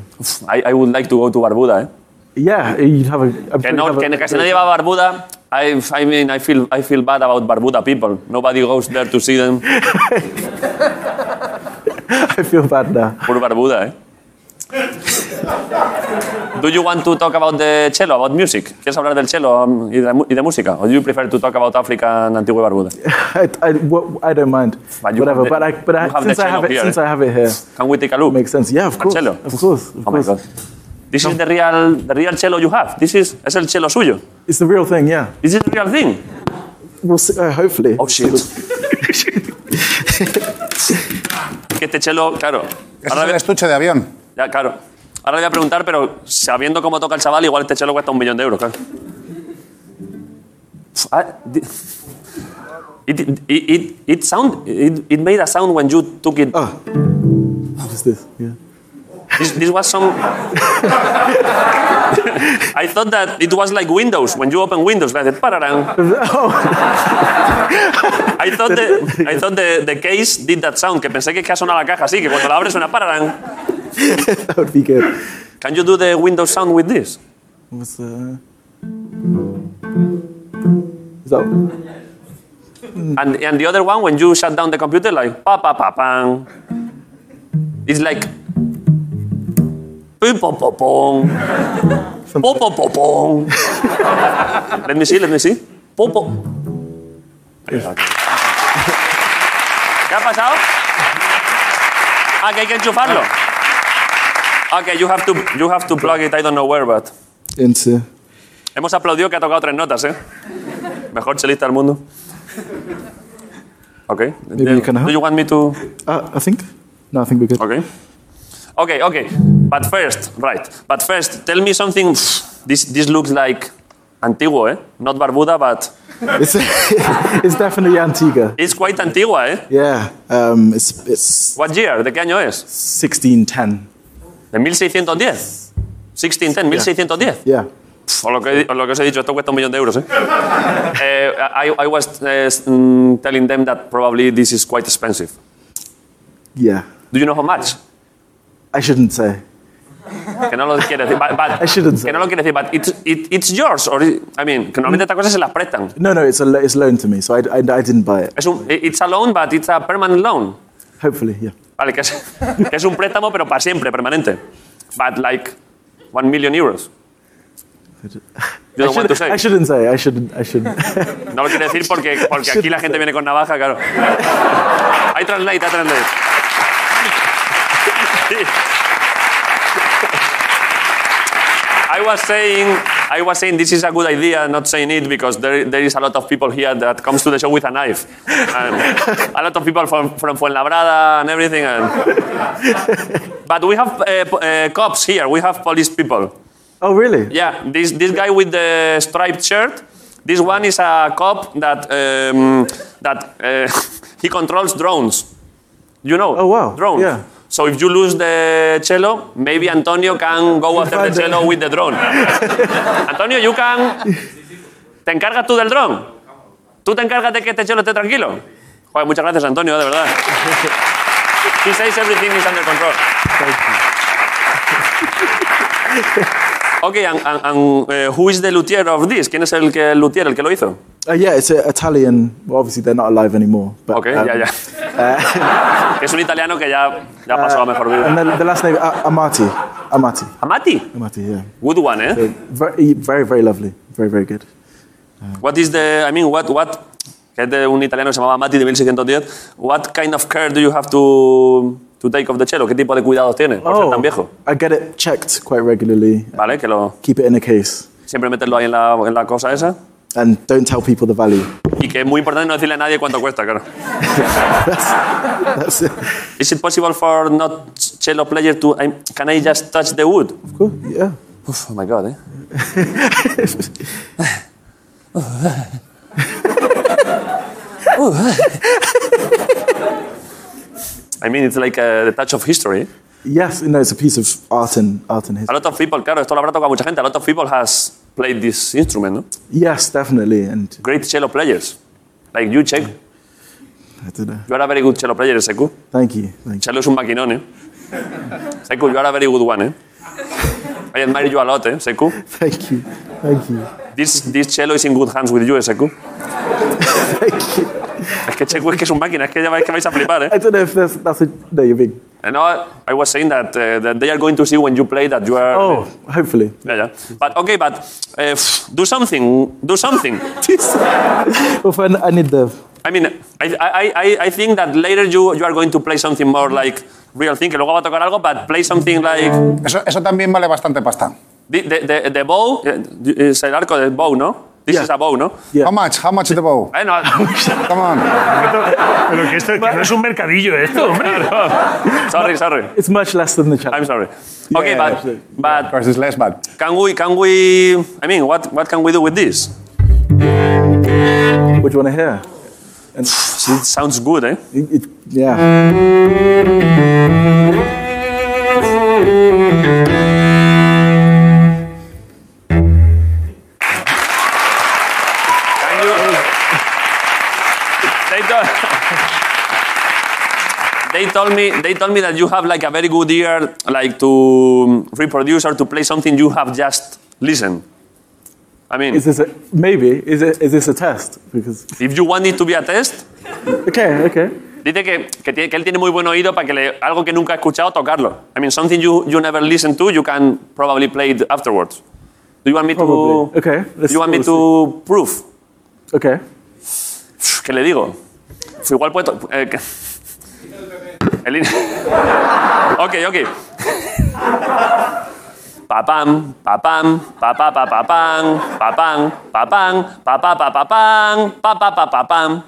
I, I would like to go to Barbuda, eh? yeah, you'd have a. I'm Que, no, have que, a- que si nadie va a Barbuda, I, I mean, I feel, I feel bad about Barbuda people. Nobody goes there to see them. I feel bad now. Por Barbuda, eh? Do you want to talk about the cello, about music? ¿Quieres hablar del cello um, y, de, y de música? Or do you prefer to talk about Africa and Antigua Barbuda? I, I, I don't mind. But you Whatever. the- but I, but I, since I have it, here, since eh? I have it here, Can we take a look? makes sense. Yeah, of course. cello? Of course. Of Oh my course. God. This is the real, the real cello you have. This is, es el cello suyo. It's the real thing. Yeah. This is the real thing. We'll see, uh, hopefully. Oh shit. que este cello, claro. Ahora es el estuche de avión. Ya, claro. Ahora le voy a preguntar, pero sabiendo cómo toca el chaval, igual este chelo cuesta un millón de euros, claro. It, it, it, it, sound, it, it made a sound when you took it. Ah. What is this? Yeah. This, this was some. I thought that it was like Windows. When you open Windows, like pararang. I thought, the, I thought the, the case did that sound, que pensé que, que ha sonado la caja así, que cuando la abres suena pararang. that would be good. Can you do the Windows sound with this? What's the? Is that? And, and the other one, when you shut down the computer, like pa pa pa pang. It's like. Pi, po, po, pong. Po, po, po, pong. let me see, let me see. Po, po. ¿Qué ha pasado? Ah, que hay que enchufarlo. Okay, you have to, you have to plug it, I don't know where, but. Into. Hemos aplaudido que ha tocado tres notas, ¿eh? Mejor chelista del mundo. Okay. Maybe you can help. Do you want me to? Uh, I think. No, I think we're good. Okay. Okay, okay. But first, right. But first, tell me something. This, this looks like antiguo, eh? Not Barbuda, but It's, it's definitely Antigua. it's quite antigua, eh? Yeah. Um, it's it's What year? ¿De qué año es? 1610. ¿De 1610? 1610, 1610. Yeah. Pff, O lo, que, o lo que os he dicho, esto cuesta un millón de euros, ¿eh? Eh, I, I was uh, mm, telling them that probably this is quite expensive. Yeah. Do you know how much? I shouldn't say. Que no lo quiere decir. But, but- I shouldn't say. que no lo quiere decir, but it's, it, it's yours. Or, it- I mean, que normalmente estas cosas se las prestan. No, no, it's a it's loaned to me, so I, I, I didn't buy it. Es un, it's a loan, but it's a permanent loan. Hopefully, yeah. Vale, que es, que es un préstamo, pero para siempre, permanente. But like one million euros. You I, don't want to should, say. I shouldn't say. I shouldn't. I shouldn't. No lo quiere decir porque, porque aquí la gente viene con navaja, claro. I translate, I translate. I was saying, I was saying this is a good idea, not saying it because there, there is a lot of people here that comes to the show with a knife. And a lot of people from, from Fuenlabrada and everything. And, but we have uh, uh, cops here, we have police people. oh, really? Yeah, this, this guy with the striped shirt. This one is a cop that um, that uh, he controls drones. You know? Oh, wow. Drones. Yeah. So if you lose the cello, maybe Antonio can go after the cello with the drone. Antonio, you can. ¿Te encargas tú del dron? ¿Tú te encargas de que este cello esté tranquilo? Joder, muchas gracias, Antonio, de verdad. He says everything is under control. Okay, and, and, and uh, who is the luthier of this? ¿Quién es el, que, el luthier, el que lo hizo? Uh, yeah, it's an Italian. Well, obviously they're not alive anymore. But, Okay, um, ya, ya. es un italiano que ya, ya pasó a mejor vida. And then the last name, uh, Amati. Amati. Amati? Amati, yeah. Good one, eh? Very, very, very lovely. Very, very good. What is the, I mean, what, what, que es de un italiano que se llamaba Mati de 1610, what kind of care do you have to, to take of the cello? ¿Qué tipo de cuidados tiene por ser tan viejo? I get it checked quite regularly. Vale, que lo, Keep it in a case. siempre meterlo ahí en la, en la cosa esa. And don't tell people the value. Y que es muy importante no decirle a nadie cuánto cuesta, claro. That's it. Is it possible for not cello player to, I, can I just touch the wood? Of course, yeah. Uf, oh my God, eh? I mean, it's like a, the touch of history. Yes, no, it's a piece of art and art and history. A lot of people, claro, esto lo habrá tocado mucha gente. A lot of people has played this instrument, no? Yes, definitely. And Great cello players. Like you, Check. I don't know. You are a very good cello player, Seku. Thank you. Thank you. Cello es un maquinón, eh? Seku, you are a very good one, eh? I admire you a lot, eh, Seku? Thank you. Thank you. This, this cello is in good hands with you, eh, Seku. Es que Cheku es que es un máquina, es que ya vais que vais a flipar, eh? I don't know if that's, that's a. No, you're big. And now I was saying that, uh, that they are going to see when you play that you are. Oh, hopefully. Yeah, yeah. But okay, but uh, do something. Do something. Well, I need the. I mean, I, I, I, I think that later you, you are going to play something more like real thing, que luego va a tocar algo, but play something like. Eso, eso también vale bastante pasta. The, the, the, the bow, eh, es el arco del bow, ¿no? This is a bow, ¿no? Yeah. How much? How much the bow? Eh, no, Come on. Pero que esto que no es un mercadillo esto, hombre. sorry, sorry. It's much less than the challenge. I'm sorry. Okay, Yeah, but, absolutely. Of but course, it's less bad. can we, can we, I mean, what, what can we do with this? What do you to hear? It sounds good, eh? It, it, yeah. Can you? They told, they told me they told me that you have like a very good ear, like to reproduce or to play something you have just listened. I mean, Is this a, maybe? Is it? Is this a test? Because if you want it to be a test, okay, okay. dice que, que, tiene- que él tiene muy buen oído para que le, algo que nunca ha escuchado tocarlo. I mean, something you, you never listened to, you can probably play it afterwards. Do you want me Probably. to? Okay. Do Let's you want me to prove? Okay. ¿Qué le digo? Igual puedo. eh, el in- ok, ok. Papam, papam, papá, papapam, papam, papam, papá, papapam, papá, papapam.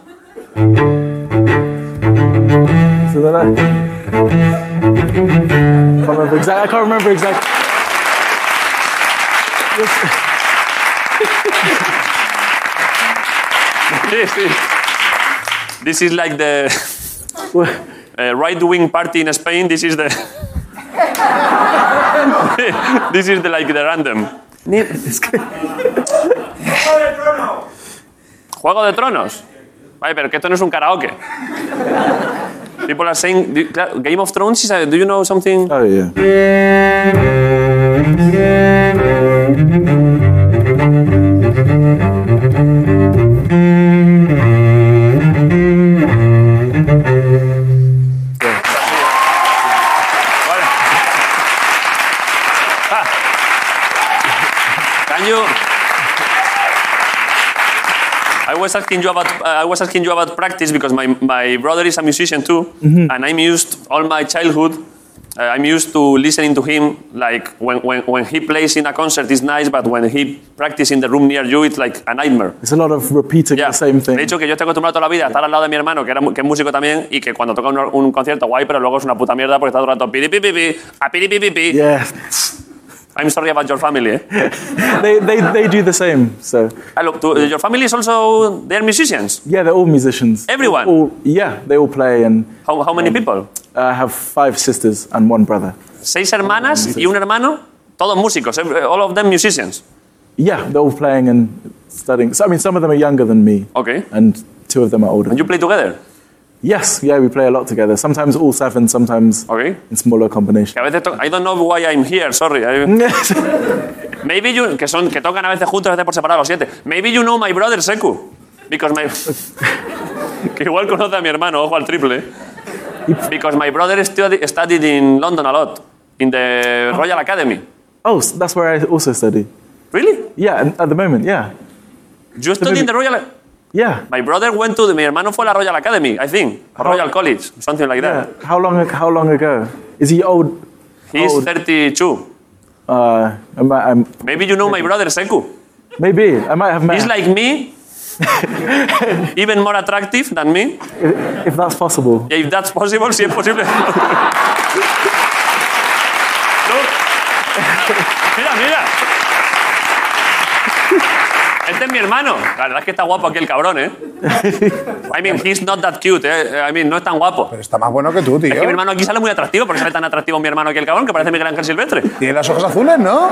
So then I can't remember exactly. I can't remember exactly. Sí, sí. This is like the uh, right-wing party in Spain. This is the. this is the like the random. Juego de Tronos. Vale, pero que esto no es un karaoke. People are saying Game of Thrones is a, do you know something? Oh yeah. Was asking you about uh, I was asking you about practice because my, my brother is a musician too, and I'm used all my childhood. Uh, I'm used to listening to him. Like when, when, when he plays in a concert, it's nice, but when he practices in the room near you, it's like a nightmare. It's a lot of repeating Ya. the same thing. De hecho, que yo estoy acostumbrado toda la vida a estar al lado de mi hermano, que, era, que es músico también, y que cuando toca un, un concierto guay, pero luego es una puta mierda porque está todo el rato piri pi pi pi, a piri pi pi pi. Yeah. I'm sorry about your family. Eh? they, they, they do the same. So ah, Hello, to, uh, your family is also they're musicians. yeah, they're all musicians. Everyone? All, yeah, they all play, and How, how many people? I have five sisters and one brother. Seis hermanas y un hermano, todos músicos, all of them musicians. Yeah, they're all playing and studying. So, I mean, some of them are younger than me, Okay. and two of them are older. And you play together? Yes, yeah, we play a lot together. Sometimes all seven, sometimes Okay. in smaller combinations. Que a veces I don't know why I'm here, sorry. I- Maybe you, que, son, que tocan a veces juntos, a veces por separado los siete. Maybe you know my brother Seku. Because my... que igual conoce a mi hermano, ojo al triple. Because my brother studied, studied in London a lot. In the Royal Academy. oh, that's where I also study. Really? Yeah, at the moment, yeah. You studied in the Royal... Yeah. My brother went to... The, mi hermano fue a la Royal Academy, I think. Or Royal College, something like Yeah. that. How long? How long ago? Is he old? He's old? 32. Uh, I might, I'm, Maybe you know my brother Seku. maybe I might have met. He's like me. Even more attractive than me. if, if that's possible. If that's possible, si es posible. Mira, mira. Este es mi hermano. La verdad es que está guapo aquí el cabrón, ¿eh? I mean, he's not that cute, ¿eh? I mean, no es tan guapo. Pero está más bueno que tú, tío. Es que mi hermano aquí sale muy atractivo, porque sale tan atractivo mi hermano aquí el cabrón, que parece Miguel Ángel Silvestre. Tiene las ojos azules, ¿no?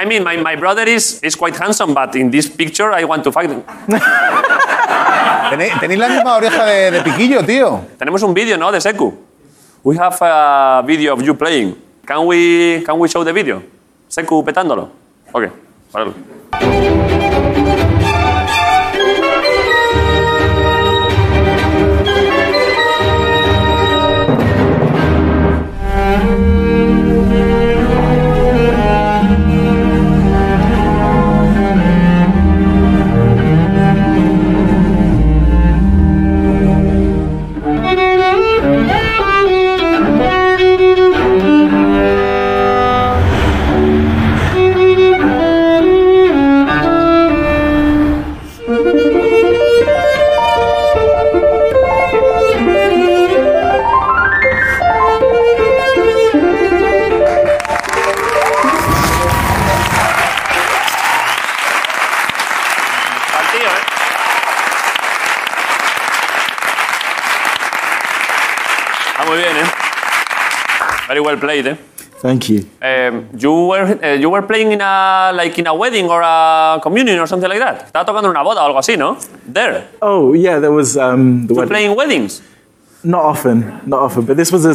I mean, my, my brother is, is quite handsome, but in this picture I want to fight him. Tenéis, tenéis la misma oreja de, de piquillo, tío. Tenemos un vídeo, ¿no? De Seku. We have a video of you playing. Can we, can we show the video? Seku petándolo. Ok, vale. Al well played, ¿eh? Thank you. Um, you were uh, you were playing in a like in a wedding or a communion or something like that. Estaba tocando una boda o algo así, ¿no? There. Oh yeah, there was um, the You wedding. playing weddings. Not often, not often, but this was a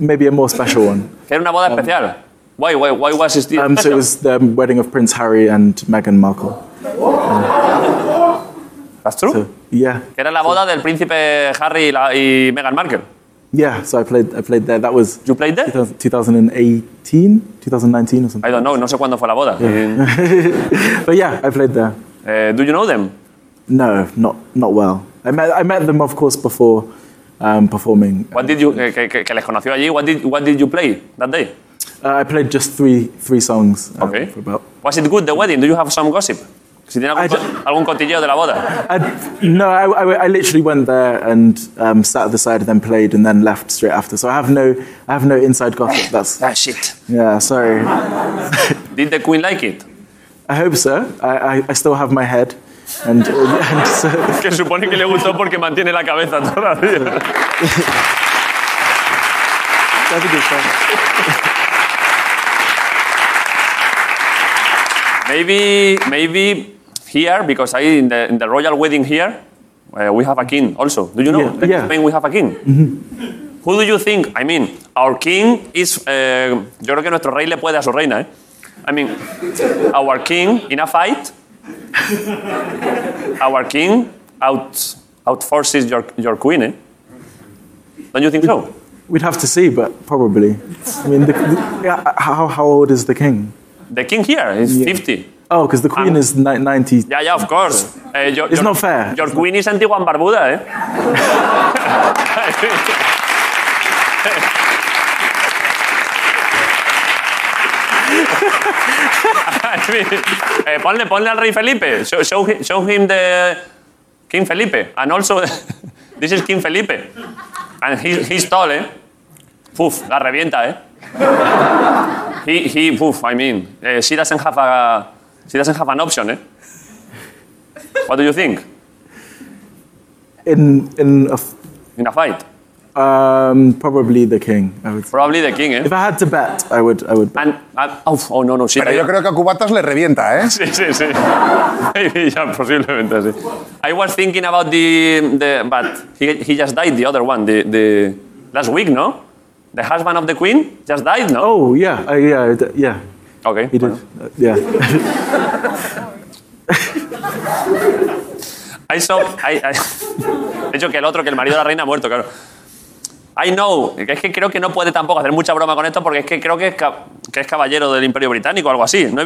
maybe a more special one. Era una boda especial. Why why why was it Um, so it was the wedding of Prince Harry and Meghan Markle. That's true. So yeah, que era la boda del príncipe Harry y, la- y Meghan Markle. Yeah. So I played, I played there. That was You played there? 2000 2018, 2019 or something. I don't know, no sé cuándo fue la boda. But yeah, I played there. Eh, do you know them? No, not not well. I met I met them of course before um, performing. What did you, eh, que, que- que les conoció allí. What did, what did you play that day? Uh, I played just three three songs. um, Okay. for about. Was it good, the wedding? Do you have some gossip? Si tiene algún, I co- algún cotilleo de la boda. I, no, I, I, I literally went there and um, sat at the side, and then played, and then left straight after. So I have no I have no inside gossip. That's Ah, shit. yeah. Sorry. Did the queen like it? I hope so. I, I, I still have my head, and, uh, and so, Que supone que le gustó porque mantiene la cabeza todavía. I think it's fine. Maybe, maybe here, because I in the, in the royal wedding here, uh, we have a king also. Do you know? Yeah, Like in yeah. Spain we have a king. Who do you think? I mean, our king is. eh, yo creo que nuestro rey le puede a su reina, ¿eh? I mean, our king in a fight, our king out outforces your your queen, eh? Don't you think so? We'd have to see, but probably. I mean, the, the, yeah, how, how old is the king? The king here is Yeah. 50. Oh, because the queen is ni- 90. Yeah, yeah, of course. Eh, your, It's your- not fair. Your queen is antigua barbuda, ¿eh? Eh, ponle, ponle al rey Felipe. Show, show, hi- show him the King Felipe. And also, this is King Felipe. And he, he's tall, ¿eh? Puf, la revienta, ¿eh? He, he, puf, I mean, eh, she doesn't have a, she doesn't have an option, ¿eh? What do you think? In, in a f- In a fight? Um, probably the king. I would. Probably the king, eh? If I had to bet, I would. I would. Bet. And, and- oh, oh, no, no, sí. Pero yo creo que a Cubatas le revienta, ¿eh? Sí, sí, sí. ya, posiblemente, sí. I was thinking about the... the but he, he just died, the other one, the, the... Last week, no? The husband of the queen just died, no? Oh yeah, uh, yeah, yeah. Okay. He did. Uh, yeah. I saw... I, I- de hecho, que el otro, que el marido de la reina ha muerto, claro. I know, es que creo que no puede tampoco hacer mucha broma con esto porque es que creo que es, que es caballero del Imperio Británico o algo así. No?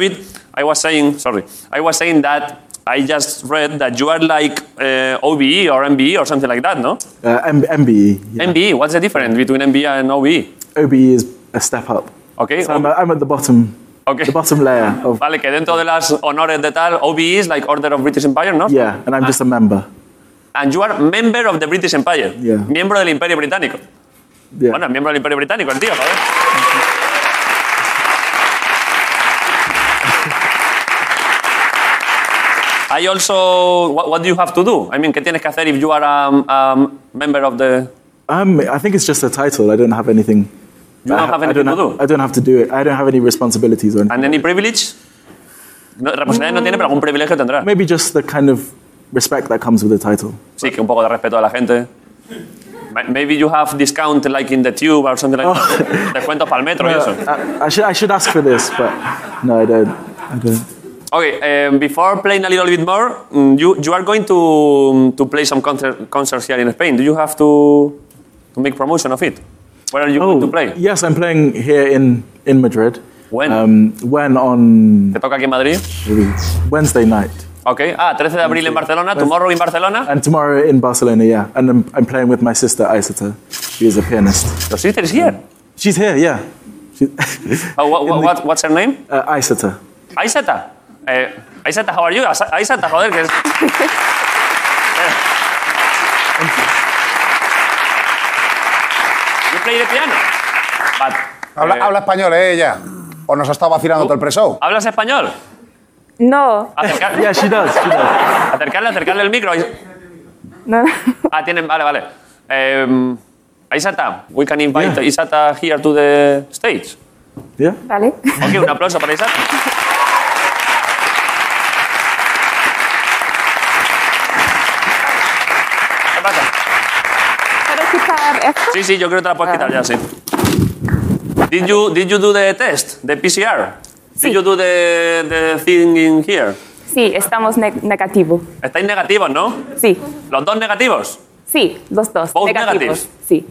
I was saying, sorry, I was saying that I just read that you are like uh, OBE or MBE or something like that, no? Uh, M- MBE. Yeah. MBE, what's the difference between MBE and OBE? OBE is a step up. Okay. So I'm, I'm at the bottom. Okay. The bottom layer of. Vale, que dentro de las honores de tal, OBE is like Order of British Empire, ¿no? Yeah, and I'm just a member. And you are member of the British Empire. Yeah. Miembro del Imperio Británico. Yeah. Bueno, miembro del Imperio Británico, el tío, joder. I also, what, what do you have to do? I mean, ¿qué tienes que hacer if you are a, a member of the... Um, I think it's just a title. I don't have anything. You don't I, have I anything don't to do? I don't have to do it. I don't have any responsibilities or anything. And any privilege? No, responsabilidad no tiene, pero algún privilegio tendrá. Maybe just the kind of respect that comes with the title. Sí, que un poco de respeto a la gente. Maybe you have discount like in the tube or something like that. Descuentos para el metro y eso. I, I should I should ask for this, but no, I don't. I don't. Okay, um, before playing a little bit more, mm, you, you are going to, to play some concert, concerts here in Spain. Do you have to, to make promotion of it? Where are you going to play? Yes, I'm playing here in in Madrid. When? Um, when on ¿Te toca aquí en Madrid? Wednesday night. Okay. Ah, 13 de abril en Barcelona, tomorrow in Barcelona. And tomorrow in Barcelona, yeah. And I'm, I'm playing with my sister Isata. She is a pianist. Your sister is here. She's here, yeah. She, Oh, what, what, what- what's her name? uh, Isata. Aisata. Eh, Aisata, how are you? Aisata, joder, que es... the piano? Habla, eh, habla español, ¿eh, ella? ¿O nos ha estado vacilando todo el pre-show? ¿Hablas español? No, Acercar- Yeah, she does. She does. acercarle, acercarle el micro. no. Ah, tienen, vale, vale. Um, Aisata, we can invite Yeah. Isata here to the stage. Yeah. Vale. Ok, un aplauso para Isata. ¿Qué pasa? ¿Puedo quitar esto? Sí, sí, yo creo que te la puedes quitar ya, sí. Did you, did you do the test, the PCR? Sí. Did you do the, the thing in here? Sí, estamos ne- negativo. Estáis negativos, ¿no? Sí, ¿Los dos negativos? sí, los dos. Both negativos. negatives. Sí.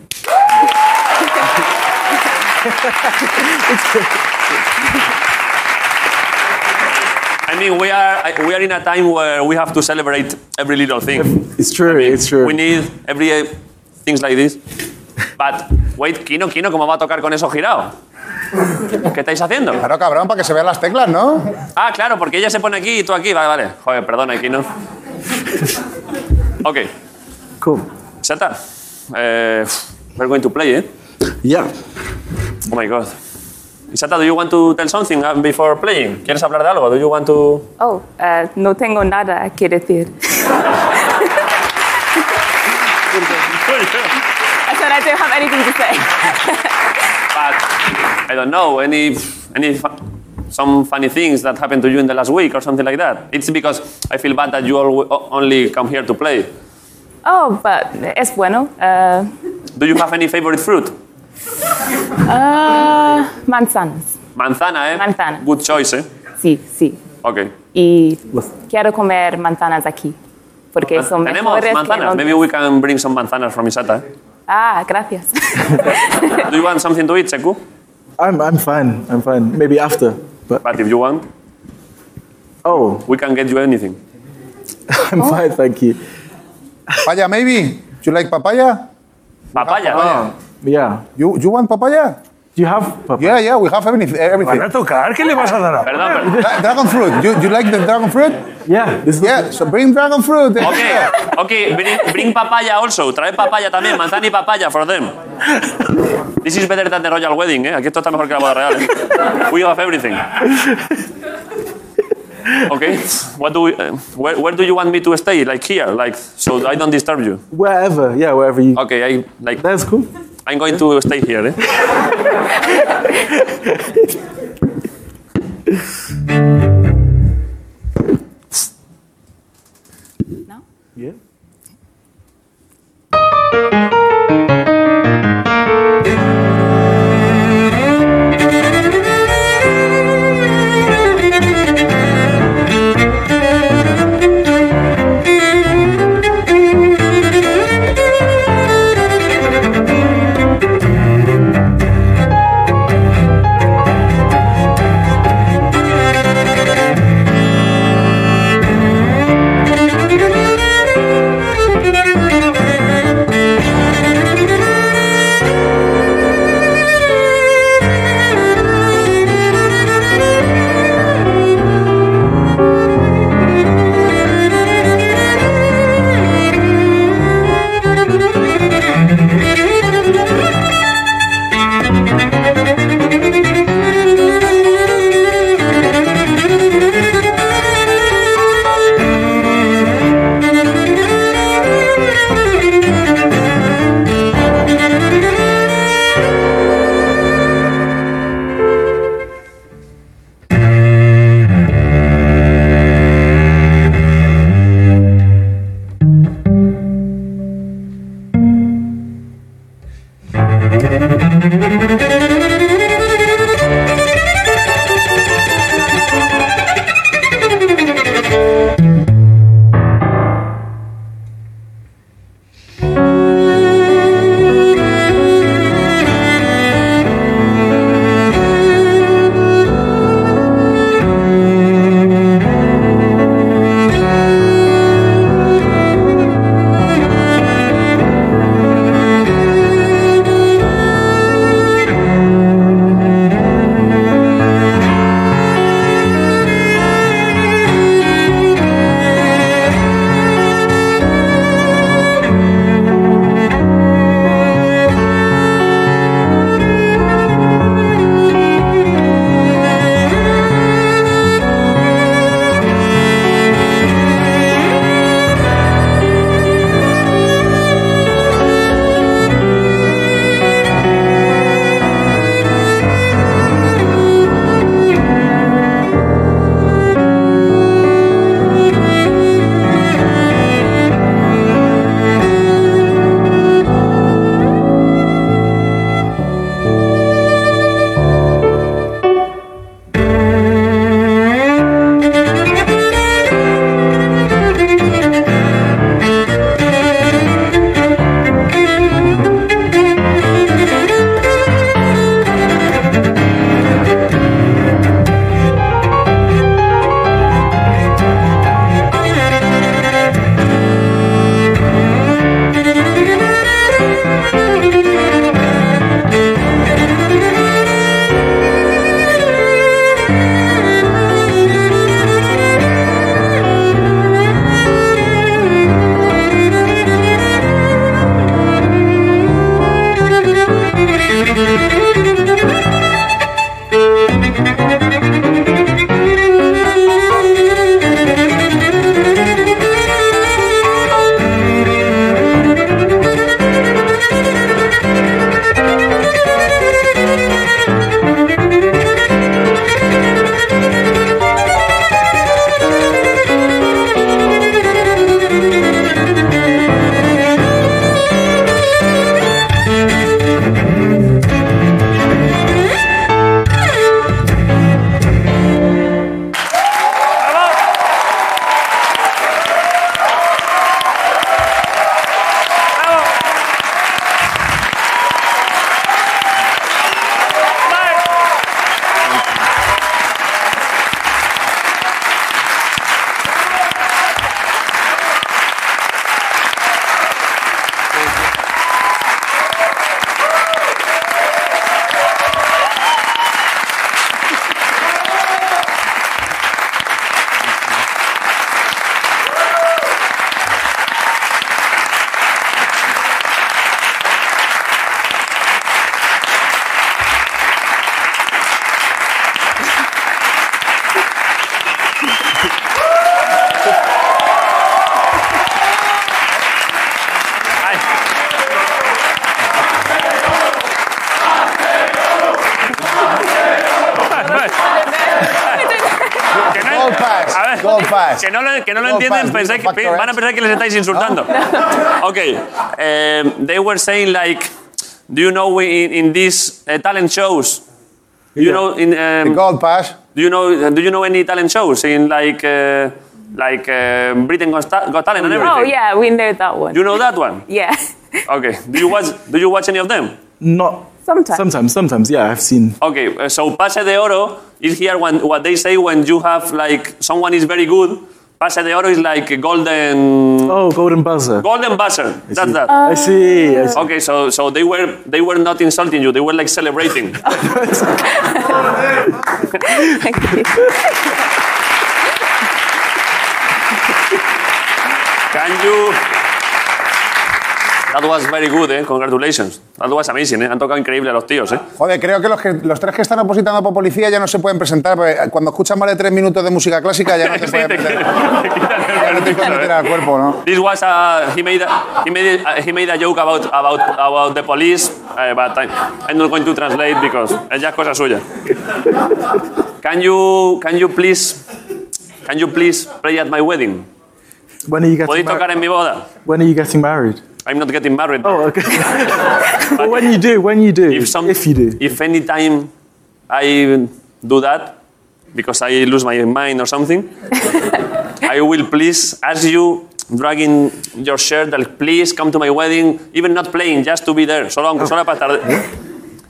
I mean, we are, we are in a time where we have to celebrate every little thing. It's true. it's true. We need every things like this. But, wait, Kino, Kino, ¿cómo va a tocar con eso girado? ¿Qué estáis haciendo? Claro, cabrón, para que se vean las teclas, ¿no? Ah, claro, porque ella se pone aquí y tú aquí. Vale, vale. Joder, perdona, Kino. Ok, Cool. Sata. Eh, we're going to play, eh? Yeah. Oh my god. Isata, do you want to tell something uh, before playing? ¿Quieres hablar de algo? Do you want to... Oh, eh, no tengo nada que decir. I said don't have anything to say. But, I don't know, any, any some funny things that happened to you in the last week or something like that. It's because I feel bad that you only come here to play. Oh, but es bueno. Eh, Do you have any favorite fruit? ah, manzanas. Manzana, eh? Manzana. Good choice, eh? Sí, sí. Ok. Y quiero comer manzanas aquí. Porque son Tenemos mejores que en manzanas. Maybe we can bring some manzanas from Isata. eh? Ah, gracias. Do you want something to eat, Seku? I'm, I'm fine. I'm fine. Maybe after. But But if you want, oh, we can get you anything. I'm fine. Thank you. Papaya, maybe. You like papaya? Papaya. Yeah. You, you want papaya? Do you have papa? Yeah, yeah, we have everything. everything. ¿Van a tocar? ¿Qué le vas a dar a Perdón, perdón. Dra- dragon fruit. You, you like the dragon fruit? Yeah. This is Yeah, so bring dragon fruit. Okay, okay, bring, bring papaya also. Trae papaya también, manzana y papaya for them. This is better than the royal wedding, ¿eh? Aquí esto está mejor que la boda real, ¿eh? We have everything. Okay. What do we, uh, where, where do you want me to stay? Like here, like so I don't disturb you. Wherever, yeah, wherever you. Okay, I like. That's cool. I'm going to stay here. Eh? Yeah. Que no lo, que no lo Gold entienden, pass, pensáis que- factor van a X. pensar que les estáis insultando. Okay, um, they were saying like, do you know in, in these uh, talent shows? Do you know in um, Gold pass. Do you know do you know any talent shows in like uh, like uh, Britain Got Ta- Got Talent and everything? Oh yeah, we know that one. You know that one? Yeah. Okay. Do you watch Do you watch any of them? Not sometimes. Sometimes, sometimes, yeah, I've seen. Okay, uh, so Pase de Oro is here when what they say when you have like someone is very good. Pase de Oro is like a golden Oh, golden buzzer. golden buzzer. That's that. I see. I see. Oh. Okay, so so they were they were not insulting you. They were like celebrating. Thank you. Can you? That was very good, eh? Congratulations. That was amazing, eh? Han tocado increíble a los tíos, eh? Joder, creo que los, que los tres que están opositando por policía ya no se pueden presentar. porque cuando escuchan más de tres minutos de música clásica ya no te pueden meter, ya no te pueden meter al cuerpo, ¿no? This was a, he made a, he made a, he made a joke about about about the police, uh, but I, I'm not going to translate because es ya cosa suya. Can you can you please can you please play at my wedding? When are you getting ¿Podéis tocar en mi boda? When are you getting married? I'm not getting married. Oh, okay. well, when you do, when you do, If some, if you do. if any time I do that because I lose my mind or something, I will please ask you, dragging your shirt, like, please come to my wedding, even not playing, just to be there, solo, aunque oh. solo para estar.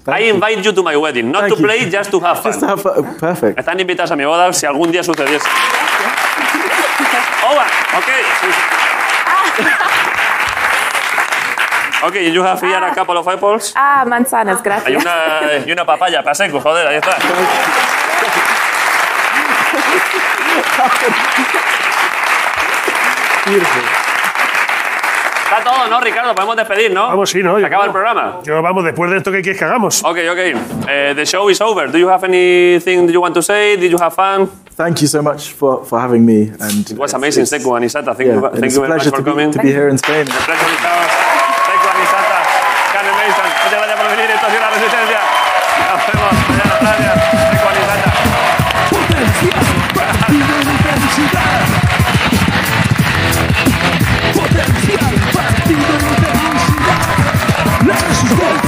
I invite you to my wedding, not Thank to you. play, just to have fun. Just to have fun. Oh, perfect. Están invitados a mi boda si algún día sucediese. Over, okay. Okay, you have here a couple of apples. Ah, manzanas, Hay gracias. una, y una papaya para seco, joder, ahí está. Está todo, ¿no, Ricardo? Podemos despedir, ¿no? Vamos, sí, ¿no? Se Yo acaba el creo. programa. Yo, vamos, después de esto, ¿qué quieres que hagamos? Ok, ok. Eh, the show is over. Do you have anything that you want to say? Did you have fun? Thank you so much for, for having me. And It was amazing, Seku and Isata. Thank Yeah, you, thank it's you a very much pleasure for to be, coming. to be here in Spain. Santos y una resistencia. Nos vemos mañana, Australia. Potencial, partido, de intensidad. Potencial, partido, de intensidad. La resistencia.